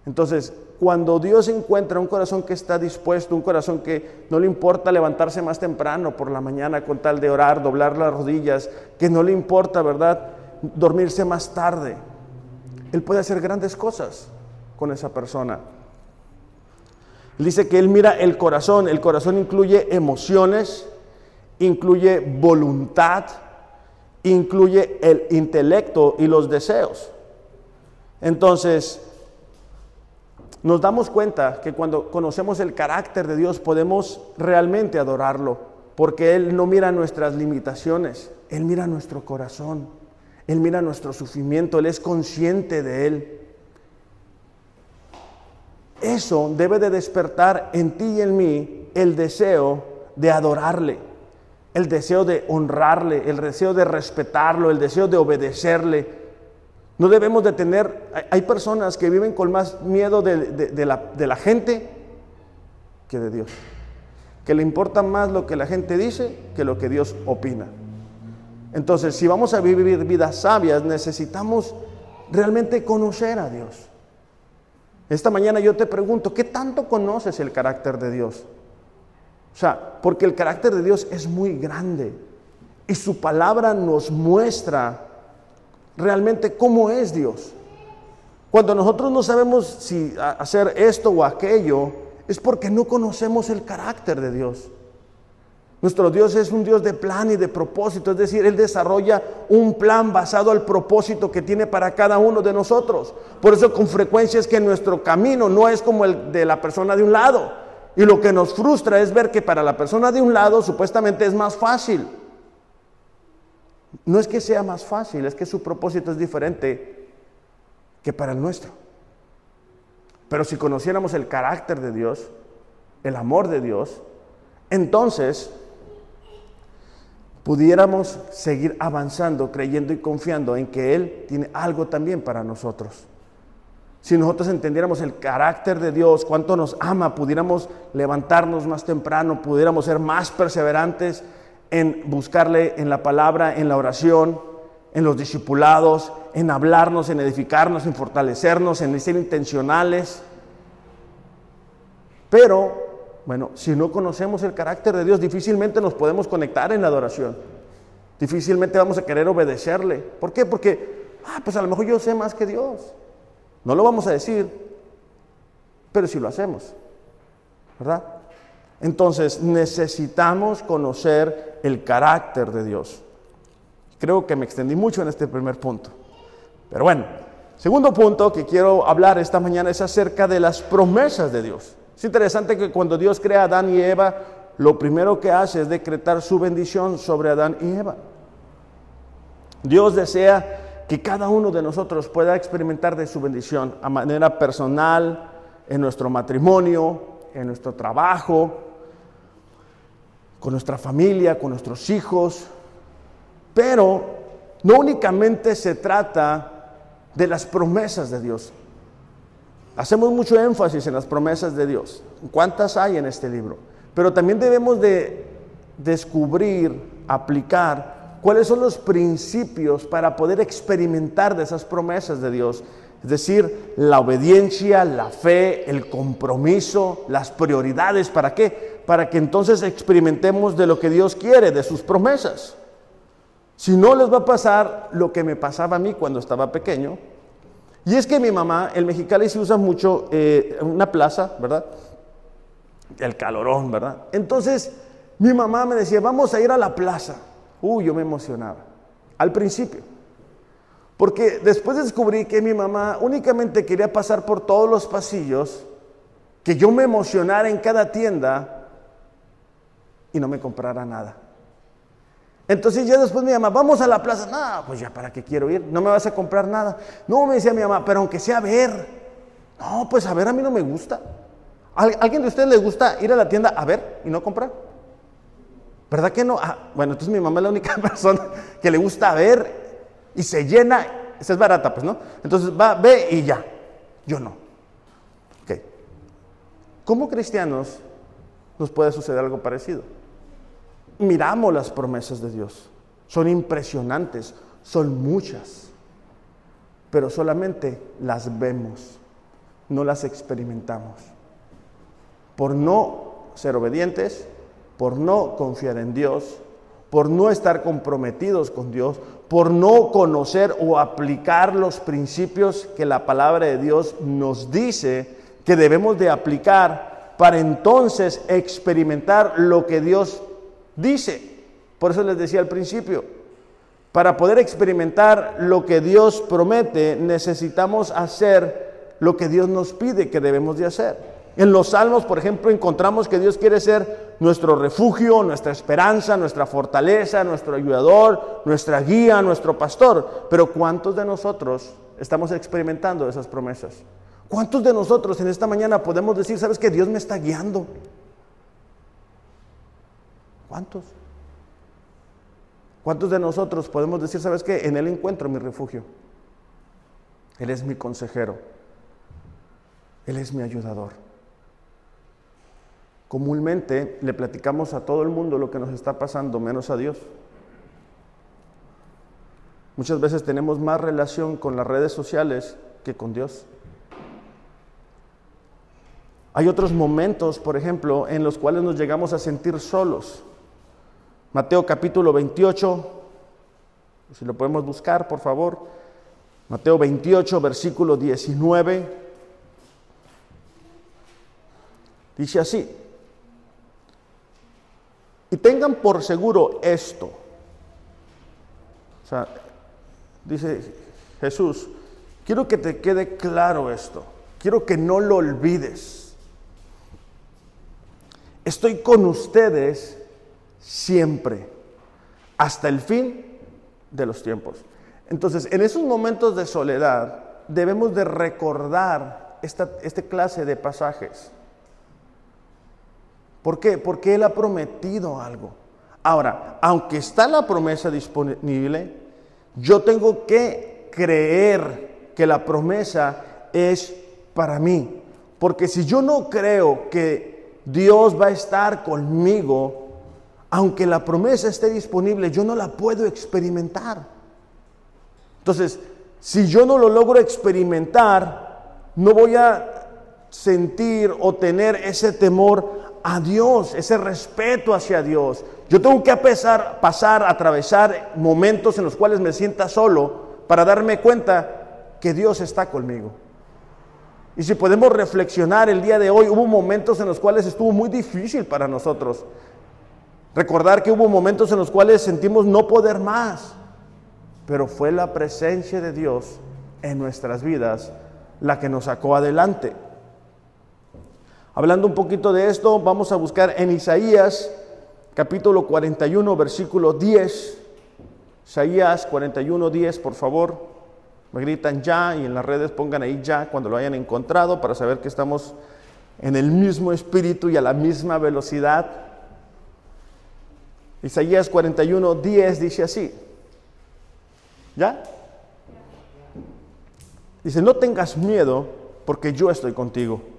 Entonces, cuando Dios encuentra un corazón que está dispuesto, un corazón que no le importa levantarse más temprano por la mañana con tal de orar, doblar las rodillas, que no le importa, ¿verdad?, dormirse más tarde. Él puede hacer grandes cosas con esa persona. dice que Él mira el corazón. El corazón incluye emociones, incluye voluntad, incluye el intelecto y los deseos. Entonces, nos damos cuenta que cuando conocemos el carácter de Dios podemos realmente adorarlo, porque Él no mira nuestras limitaciones, Él mira nuestro corazón, Él mira nuestro sufrimiento, Él es consciente de Él. Eso debe de despertar en ti y en mí el deseo de adorarle, el deseo de honrarle, el deseo de respetarlo, el deseo de obedecerle, no debemos de tener, hay personas que viven con más miedo de, la, de, la, gente que de Dios. Que le importa más lo que la gente dice que lo que Dios opina. Entonces, si vamos a vivir vidas sabias, necesitamos realmente conocer a Dios. Esta mañana yo te pregunto, ¿qué tanto conoces el carácter de Dios? O sea, porque el carácter de Dios es muy grande y su palabra nos muestra realmente cómo es Dios. Cuando nosotros no sabemos si hacer esto o aquello, es porque no conocemos el carácter de Dios. Nuestro Dios es un Dios de plan y de propósito, es decir, Él desarrolla un plan basado al propósito que tiene para cada uno de nosotros. Por eso con frecuencia es que nuestro camino no es como el de la persona de un lado. Y lo que nos frustra es ver que para la persona de un lado supuestamente es más fácil. No es que sea más fácil, es que su propósito es diferente que para el nuestro. Pero si conociéramos el carácter de Dios, el amor de Dios, entonces pudiéramos seguir avanzando, creyendo y confiando en que Él tiene algo también para nosotros. Si nosotros entendiéramos el carácter de Dios, cuánto nos ama, pudiéramos levantarnos más temprano, pudiéramos ser más perseverantes, en buscarle en la palabra, en la oración, en los discipulados, en hablarnos, en edificarnos, en fortalecernos, en ser intencionales. Pero, bueno, si no conocemos el carácter de Dios, difícilmente nos podemos conectar en la adoración. Difícilmente vamos a querer obedecerle. ¿Por qué? Porque, ah, pues a lo mejor yo sé más que Dios. No lo vamos a decir, pero si lo hacemos, ¿verdad? Entonces necesitamos conocer el carácter de Dios. Creo que me extendí mucho en este primer punto. Pero bueno, segundo punto que quiero hablar esta mañana es acerca de las promesas de Dios. Es interesante que cuando Dios crea a Adán y Eva, lo primero que hace es decretar su bendición sobre Adán y Eva. Dios desea que cada uno de nosotros pueda experimentar de su bendición a manera personal, en nuestro matrimonio, en nuestro trabajo, con nuestra familia, con nuestros hijos, pero no únicamente se trata de las promesas de Dios. Hacemos mucho énfasis en las promesas de Dios. ¿Cuántas hay en este libro? Pero también debemos de descubrir, aplicar cuáles son los principios para poder experimentar de esas promesas de Dios. Es decir, la obediencia, la fe, el compromiso, las prioridades. ¿Para qué? para que entonces experimentemos de lo que Dios quiere, de sus promesas. Si no, les va a pasar lo que me pasaba a mí cuando estaba pequeño. Y es que mi mamá, el Mexicali se usa mucho eh, una plaza, ¿verdad? El calorón, ¿verdad? Entonces, Mi mamá me decía, vamos a ir a la plaza. Uy, yo me emocionaba. Al principio. Porque después descubrí que mi mamá únicamente quería pasar por todos los pasillos, que yo me emocionara en cada tienda y no me comprara nada. Entonces ya después mi mamá, vamos a la plaza. No, pues ya para qué quiero ir, no me vas a comprar nada. No, me decía mi mamá, pero aunque sea a ver. No, pues a ver a mí no me gusta. ¿Alguien de ustedes le gusta ir a la tienda a ver y no comprar? ¿Verdad que no? Ah, bueno, entonces mi mamá es la única persona que le gusta ver y se llena. Esa es barata, pues, ¿no? Entonces va, ve y ya. Yo no. Ok. ¿Cómo cristianos nos puede suceder algo parecido? miramos las promesas de Dios. Son impresionantes, son muchas, pero solamente las vemos, no las experimentamos. Por no ser obedientes, por no confiar en Dios, por no estar comprometidos con Dios, por no conocer o aplicar los principios que la palabra de Dios nos dice que debemos de aplicar para entonces experimentar lo que Dios dice. Por eso les decía al principio, para poder experimentar lo que Dios promete, necesitamos hacer lo que Dios nos pide que debemos de hacer. En los salmos, por ejemplo, encontramos que Dios quiere ser nuestro refugio, nuestra esperanza, nuestra fortaleza, nuestro ayudador, nuestra guía, nuestro pastor. Pero ¿cuántos de nosotros estamos experimentando esas promesas? ¿Cuántos de nosotros en esta mañana podemos decir, sabes que Dios me está guiando? ¿Cuántos? ¿Cuántos de nosotros podemos decir, sabes qué? En Él encuentro mi refugio. Él es mi consejero. Él es mi ayudador. Comúnmente le platicamos a todo el mundo lo que nos está pasando, menos a Dios. Muchas veces tenemos más relación con las redes sociales que con Dios. Hay otros momentos, por ejemplo, en los cuales nos llegamos a sentir solos. Mateo capítulo 28, si lo podemos buscar, por favor. Mateo 28, versículo 19. Dice así, y tengan por seguro esto. O sea, dice Jesús, quiero que te quede claro esto, quiero que no lo olvides. Estoy con ustedes siempre, hasta el fin de los tiempos. Entonces, en esos momentos de soledad debemos de recordar esta, clase de pasajes. ¿Por qué? Porque Él ha prometido algo. Ahora, aunque está la promesa disponible, yo tengo que creer que la promesa es para mí. Porque si yo no creo que Dios va a estar conmigo, aunque la promesa esté disponible, yo no la puedo experimentar. Entonces, si yo no lo logro experimentar, no voy a sentir o tener ese temor a Dios, ese respeto hacia Dios. Yo tengo que pasar, pasar, atravesar momentos en los cuales me sienta solo para darme cuenta que Dios está conmigo. Y si podemos reflexionar el día de hoy, hubo momentos en los cuales estuvo muy difícil para nosotros. Recordar que hubo momentos en los cuales sentimos no poder más, pero fue la presencia de Dios en nuestras vidas la que nos sacó adelante. Hablando un poquito de esto, vamos a buscar en Isaías capítulo 41, versículo 10. Isaías 41, 10, por favor. Me gritan ya y en las redes pongan ahí ya cuando lo hayan encontrado para saber que estamos en el mismo espíritu y a la misma velocidad. Isaías 41, 10 dice así. ¿Ya? Dice, no tengas miedo porque yo estoy contigo.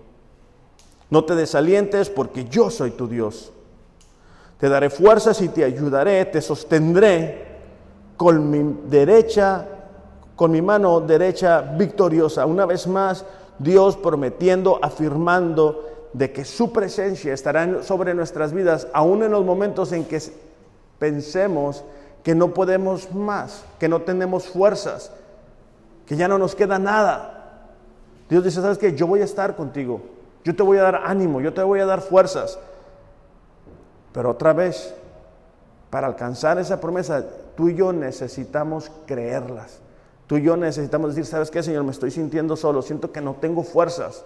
No te desalientes porque yo soy tu Dios. Te daré fuerzas y te ayudaré, te sostendré con mi derecha, con mi mano derecha victoriosa. Una vez más, Dios prometiendo, afirmando de que su presencia estará sobre nuestras vidas, aún en los momentos en que pensemos que no podemos más, que no tenemos fuerzas, que ya no nos queda nada. Dios dice, ¿sabes qué? Yo voy a estar contigo, yo te voy a dar ánimo, yo te voy a dar fuerzas. Pero otra vez, para alcanzar esa promesa, tú y yo necesitamos creerlas. Tú y yo necesitamos decir, ¿sabes qué, Señor? Me estoy sintiendo solo, siento que no tengo fuerzas.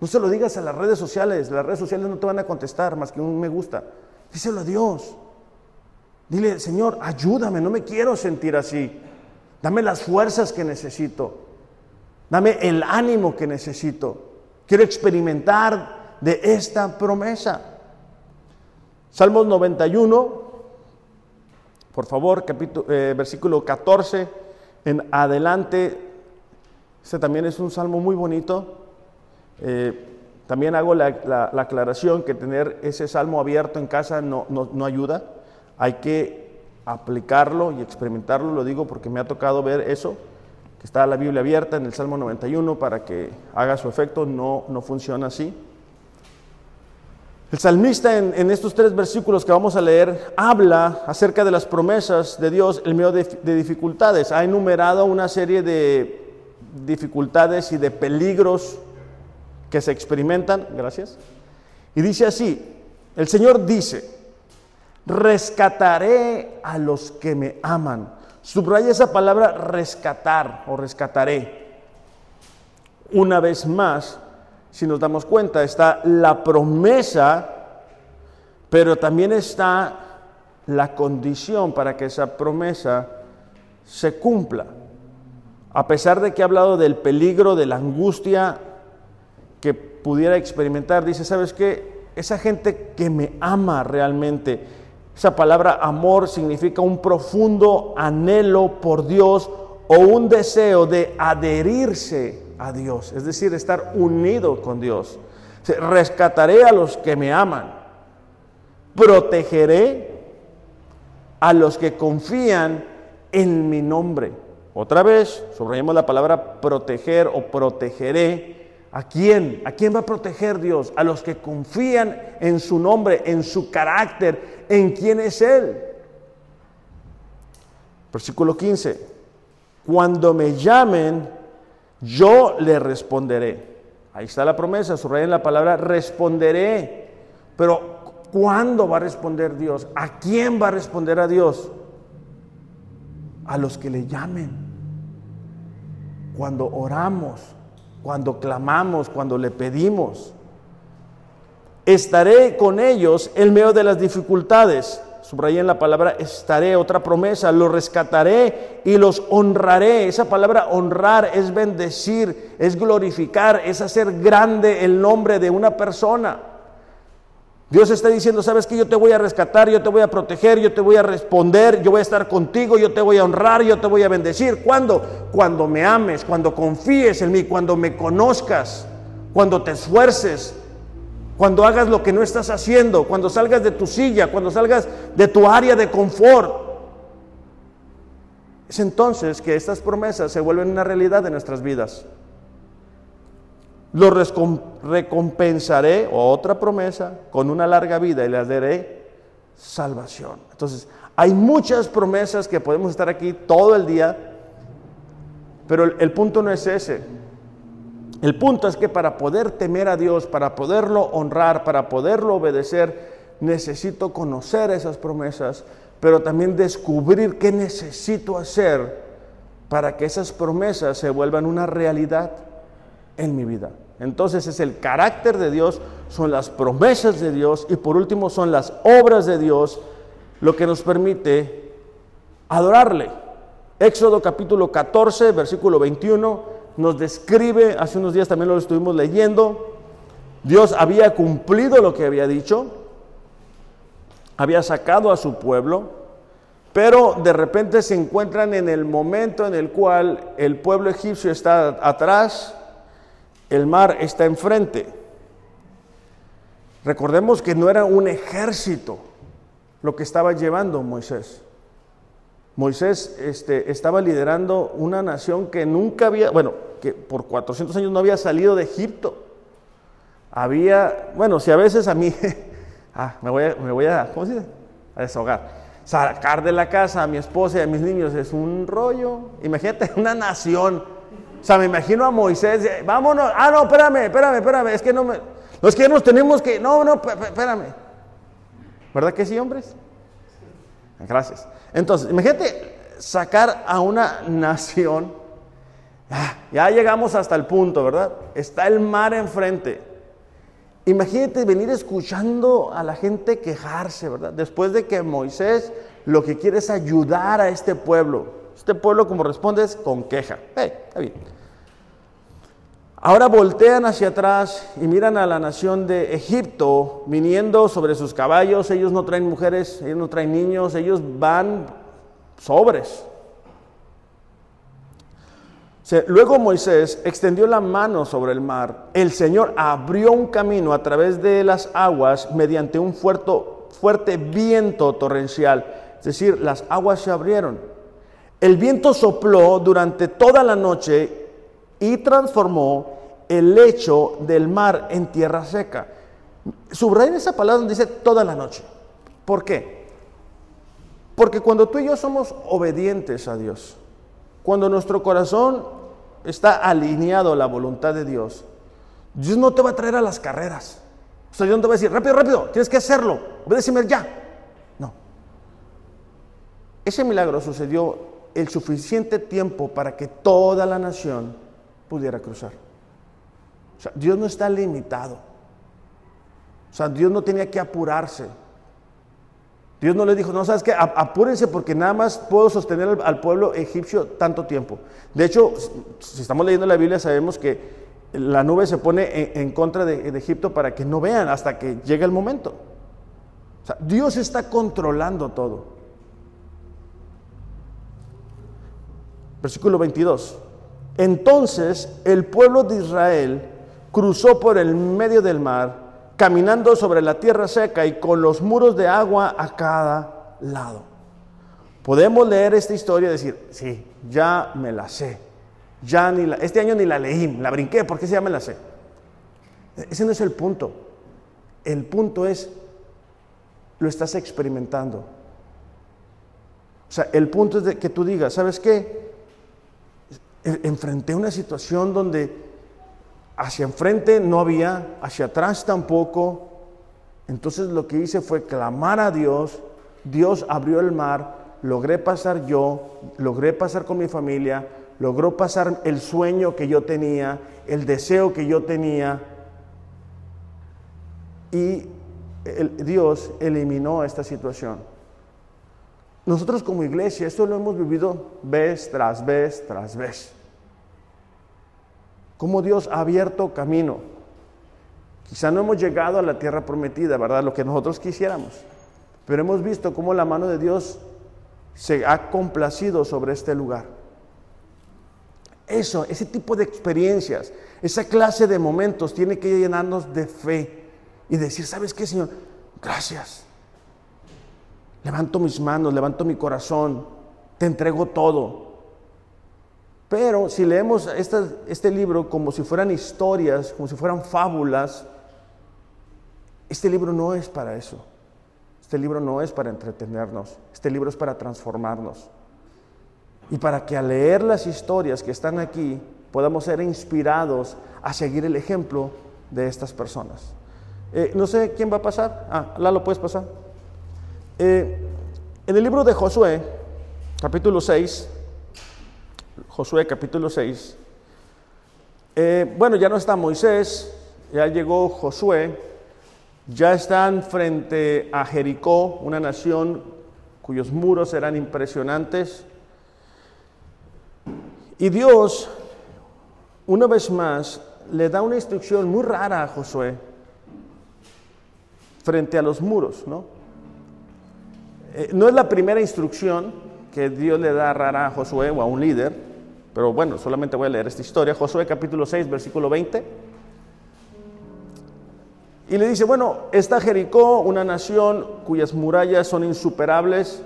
No se lo digas a las redes sociales, las redes sociales no te van a contestar más que un me gusta. Díselo a Dios. Dile, Señor, ayúdame, no me quiero sentir así. Dame las fuerzas que necesito. Dame el ánimo que necesito. Quiero experimentar de esta promesa. Salmos 91, por favor, capítulo, eh, versículo 14 en adelante. Este también es un salmo muy bonito. Eh, también hago la, aclaración que tener ese salmo abierto en casa no, no ayuda. Hay que aplicarlo y experimentarlo, lo digo porque me ha tocado ver eso, está la Biblia abierta en el Salmo 91 para que haga su efecto, no, no funciona así. El salmista en, estos tres versículos que vamos a leer habla acerca de las promesas de Dios en medio de dificultades. Ha enumerado una serie de dificultades y de peligros que se experimentan. Gracias. Y dice así, el Señor dice, rescataré a los que me aman. Subraya esa palabra rescatar o rescataré. Una vez más, si nos damos cuenta, está la promesa, pero también está la condición para que esa promesa se cumpla. A pesar de que ha hablado del peligro, de la angustia que pudiera experimentar, dice, ¿sabes qué? Esa gente que me ama realmente, esa palabra amor significa un profundo anhelo por Dios o un deseo de adherirse a Dios, es decir, estar unido con Dios. Rescataré a los que me aman, protegeré a los que confían en mi nombre. Otra vez, subrayemos la palabra proteger o protegeré ¿A quién? ¿A quién va a proteger Dios? A los que confían en su nombre, en su carácter, en quién es Él. Versículo 15. Cuando me llamen, yo le responderé. Ahí está la promesa, subrayen la palabra responderé. Pero ¿cuándo va a responder Dios? ¿A quién va a responder a Dios? A los que le llamen. Cuando oramos, cuando clamamos, cuando le pedimos. Estaré con ellos en medio de las dificultades. en la palabra estaré, otra promesa, los rescataré y los honraré. Esa palabra honrar es bendecir, es glorificar, es hacer grande el nombre de una persona. Dios está diciendo, sabes que yo te voy a rescatar, yo te voy a proteger, yo te voy a responder, yo voy a estar contigo, yo te voy a honrar, yo te voy a bendecir. ¿Cuándo? Cuando me ames, cuando confíes en mí, cuando me conozcas, cuando te esfuerces, cuando hagas lo que no estás haciendo, cuando salgas de tu silla, cuando salgas de tu área de confort. Es entonces que estas promesas se vuelven una realidad en nuestras vidas. Lo recompensaré, otra promesa, con una larga vida y le daré salvación. Entonces, hay muchas promesas que podemos estar aquí todo el día, pero el punto no es ese. El punto es que para poder temer a Dios, para poderlo honrar, para poderlo obedecer, necesito conocer esas promesas, pero también descubrir qué necesito hacer para que esas promesas se vuelvan una realidad en mi vida. Entonces es el carácter de Dios, son las promesas de Dios y por último son las obras de Dios lo que nos permite adorarle. Éxodo capítulo 14, versículo 21 nos describe, hace unos días también lo estuvimos leyendo, Dios había cumplido lo que había dicho, había sacado a su pueblo, pero de repente se encuentran en el momento en el cual el pueblo egipcio está atrás, el mar está enfrente. Recordemos que no era un ejército lo que estaba llevando Moisés. Moisés este, estaba liderando una nación que nunca había, bueno, que por 400 años no había salido de Egipto. Había, bueno, si a veces a mí, ah, me voy a, me voy a, ¿cómo se dice? A deshogar. Sacar de la casa a mi esposa y a mis niños es un rollo. Imagínate una nación o sea, me imagino a Moisés, vámonos, ah, no, espérame, espérame, espérame, es que no me, no es que nos tenemos que, no, no, espérame. ¿Verdad que sí, hombres? Gracias. Entonces, imagínate sacar a una nación. Ah, ya llegamos hasta el punto, ¿verdad? Está el mar enfrente. Imagínate venir escuchando a la gente quejarse, ¿verdad? Después de que Moisés lo que quiere es ayudar a este pueblo. Este pueblo, como responde, es con queja. está bien. Ahora voltean hacia atrás y miran a la nación de Egipto viniendo sobre sus caballos. Ellos no traen mujeres, ellos no traen niños, ellos van sobres. Luego Moisés extendió la mano sobre el mar. El Señor abrió un camino a través de las aguas mediante un fuerte, fuerte viento torrencial. Es decir, las aguas se abrieron. El viento sopló durante toda la noche y transformó el lecho del mar en tierra seca. Subrayen esa palabra donde dice toda la noche. ¿Por qué? Porque cuando tú y yo somos obedientes a Dios, cuando nuestro corazón está alineado a la voluntad de Dios, Dios no te va a traer a las carreras. O sea, Dios no te va a decir, rápido, rápido, tienes que hacerlo, obedéceme ya. No. Ese milagro sucedió el suficiente tiempo para que toda la nación pudiera cruzar. O sea, Dios no está limitado. O sea, Dios no tenía que apurarse. Dios no le dijo, no, sabes que apúrense porque nada más puedo sostener al, pueblo egipcio tanto tiempo. De hecho, si estamos leyendo la Biblia, sabemos que la nube se pone en, contra de, de, Egipto para que no vean hasta que llegue el momento. O sea, Dios está controlando todo. Versículo 22. Entonces el pueblo de Israel cruzó por el medio del mar, caminando sobre la tierra seca y con los muros de agua a cada lado. Podemos leer esta historia y decir, sí, ya me la sé. Ya ni este año ni la leí, la brinqué, porque se ya me la sé. Ese no es el punto. El punto es, lo estás experimentando. O sea, el punto es que tú digas, ¿sabes qué? Enfrenté una situación donde hacia enfrente no había, hacia atrás tampoco. Entonces lo que hice fue clamar a Dios, Dios abrió el mar, logré pasar yo, logré pasar con mi familia, logró pasar el sueño que yo tenía, el deseo que yo tenía. Y Dios eliminó esta situación. Nosotros como iglesia, esto lo hemos vivido vez tras vez tras vez. Cómo Dios ha abierto camino. Quizá no hemos llegado a la tierra prometida, ¿verdad? Lo que nosotros quisiéramos. Pero hemos visto cómo la mano de Dios se ha complacido sobre este lugar. Eso, ese tipo de experiencias, esa clase de momentos tiene que llenarnos de fe y decir, ¿sabes qué, Señor? Gracias. Levanto mis manos, levanto mi corazón, te entrego todo. Pero si leemos este, libro como si fueran historias, como si fueran fábulas, este libro no es para eso. Este libro no es para entretenernos. Este libro es para transformarnos. Y para que al leer las historias que están aquí podamos ser inspirados a seguir el ejemplo de estas personas. Eh, no sé quién va a pasar. Ah, Lalo, ¿puedes pasar? Eh, en el libro de Josué, capítulo 6, Josué capítulo 6, eh, bueno, ya no está Moisés, ya llegó Josué, ya están frente a Jericó, una nación cuyos muros eran impresionantes. Y Dios, una vez más, le da una instrucción muy rara a Josué frente a los muros, ¿no? Eh, no es la primera instrucción que Dios le da rara a Josué o a un líder, pero bueno, solamente voy a leer esta historia. Josué capítulo 6, versículo 20. Y le dice, bueno, está Jericó, una nación cuyas murallas son insuperables.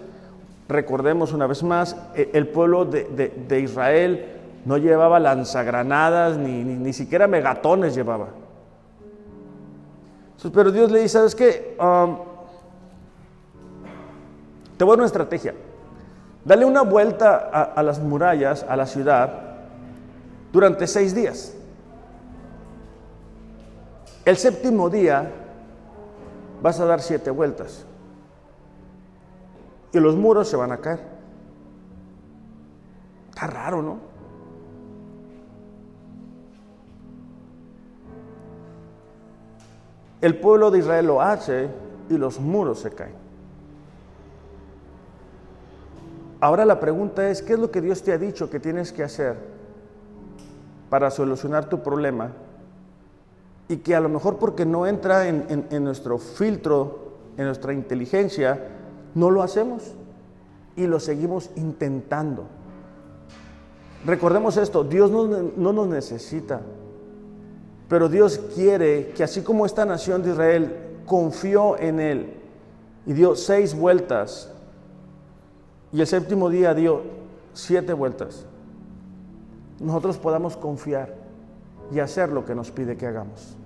Recordemos una vez más, e, el pueblo de, Israel no llevaba lanzagranadas, ni, ni, siquiera megatones llevaba. pero Dios le dice, ¿sabes qué? Um, te voy a dar una estrategia. Dale una vuelta a, las murallas, a la ciudad, durante seis días. El séptimo día vas a dar siete vueltas. y los muros se van a caer. Está raro, ¿no? El pueblo de Israel lo hace y los muros se caen. Ahora la pregunta es, ¿qué es lo que Dios te ha dicho que tienes que hacer para solucionar tu problema? Y que a lo mejor porque no entra en, nuestro filtro, en nuestra inteligencia, no lo hacemos y lo seguimos intentando. Recordemos esto, Dios no, no nos necesita, pero Dios quiere que así como esta nación de Israel confió en Él y dio seis vueltas y el séptimo día dio siete vueltas, nosotros podamos confiar y hacer lo que nos pide que hagamos.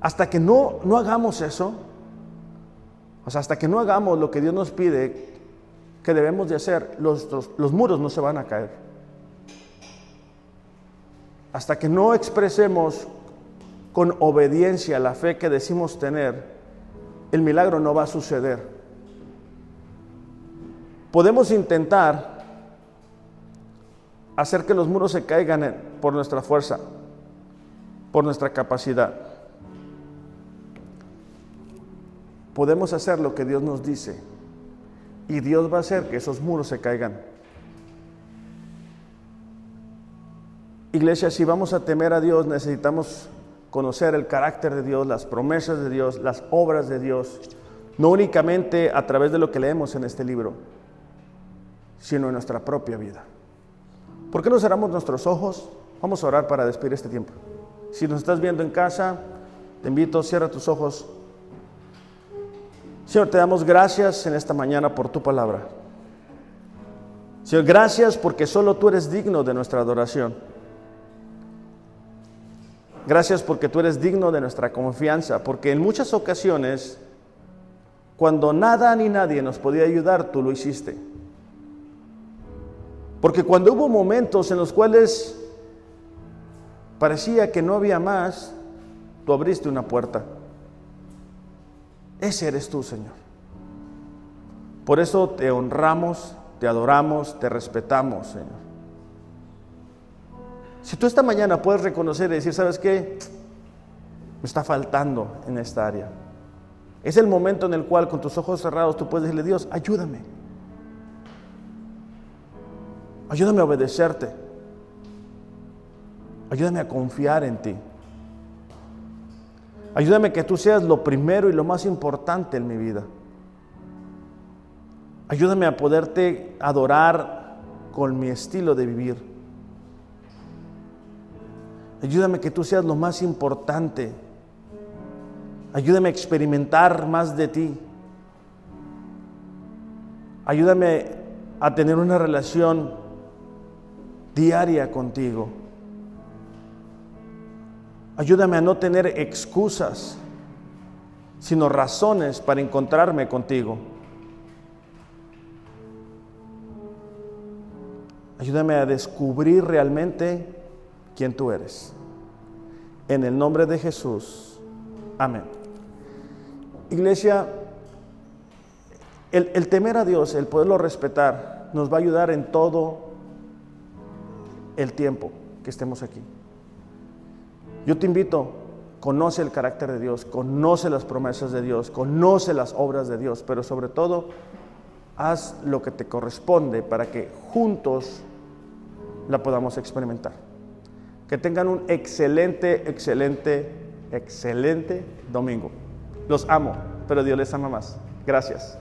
Hasta que no, no hagamos eso, o sea, hasta que no hagamos lo que Dios nos pide que debemos de hacer, los, los muros no se van a caer. Hasta que no expresemos con obediencia la fe que decimos tener, el milagro no va a suceder. Podemos intentar hacer que los muros se caigan por nuestra fuerza, por nuestra capacidad. Podemos hacer lo que Dios nos dice y Dios va a hacer que esos muros se caigan. Iglesia, si vamos a temer a Dios, necesitamos conocer el carácter de Dios, las promesas de Dios, las obras de Dios, no únicamente a través de lo que leemos en este libro sino en nuestra propia vida. ¿Por qué no cerramos nuestros ojos? Vamos a orar para despedir este tiempo. Si nos estás viendo en casa, te invito, cierra tus ojos. Señor, te damos gracias en esta mañana por tu palabra. Señor, gracias porque solo tú eres digno de nuestra adoración. Gracias porque tú eres digno de nuestra confianza, porque en muchas ocasiones, cuando nada ni nadie nos podía ayudar, tú lo hiciste. Porque cuando hubo momentos en los cuales parecía que no había más, tú abriste una puerta. Ese eres tú, Señor. Por eso te honramos, te adoramos, te respetamos, Señor. Si tú esta mañana puedes reconocer y decir, ¿sabes qué? Me está faltando en esta área. Es el momento en el cual con tus ojos cerrados tú puedes decirle, Dios, ayúdame. Ayúdame a obedecerte. Ayúdame a confiar en ti. Ayúdame que tú seas lo primero y lo más importante en mi vida. Ayúdame a poderte adorar con mi estilo de vivir. Ayúdame que tú seas lo más importante. Ayúdame a experimentar más de ti. Ayúdame a tener una relación diaria contigo. Ayúdame a no tener excusas, sino razones para encontrarme contigo. Ayúdame a descubrir realmente quién tú eres. En el nombre de Jesús. Amén. Iglesia, el, temer a Dios, el poderlo respetar, nos va a ayudar en todo el tiempo que estemos aquí. Yo te invito, conoce el carácter de Dios, conoce las promesas de Dios, conoce las obras de Dios, pero sobre todo, haz lo que te corresponde para que juntos la podamos experimentar. Que tengan un excelente, excelente, excelente domingo. Los amo, pero Dios les ama más. Gracias.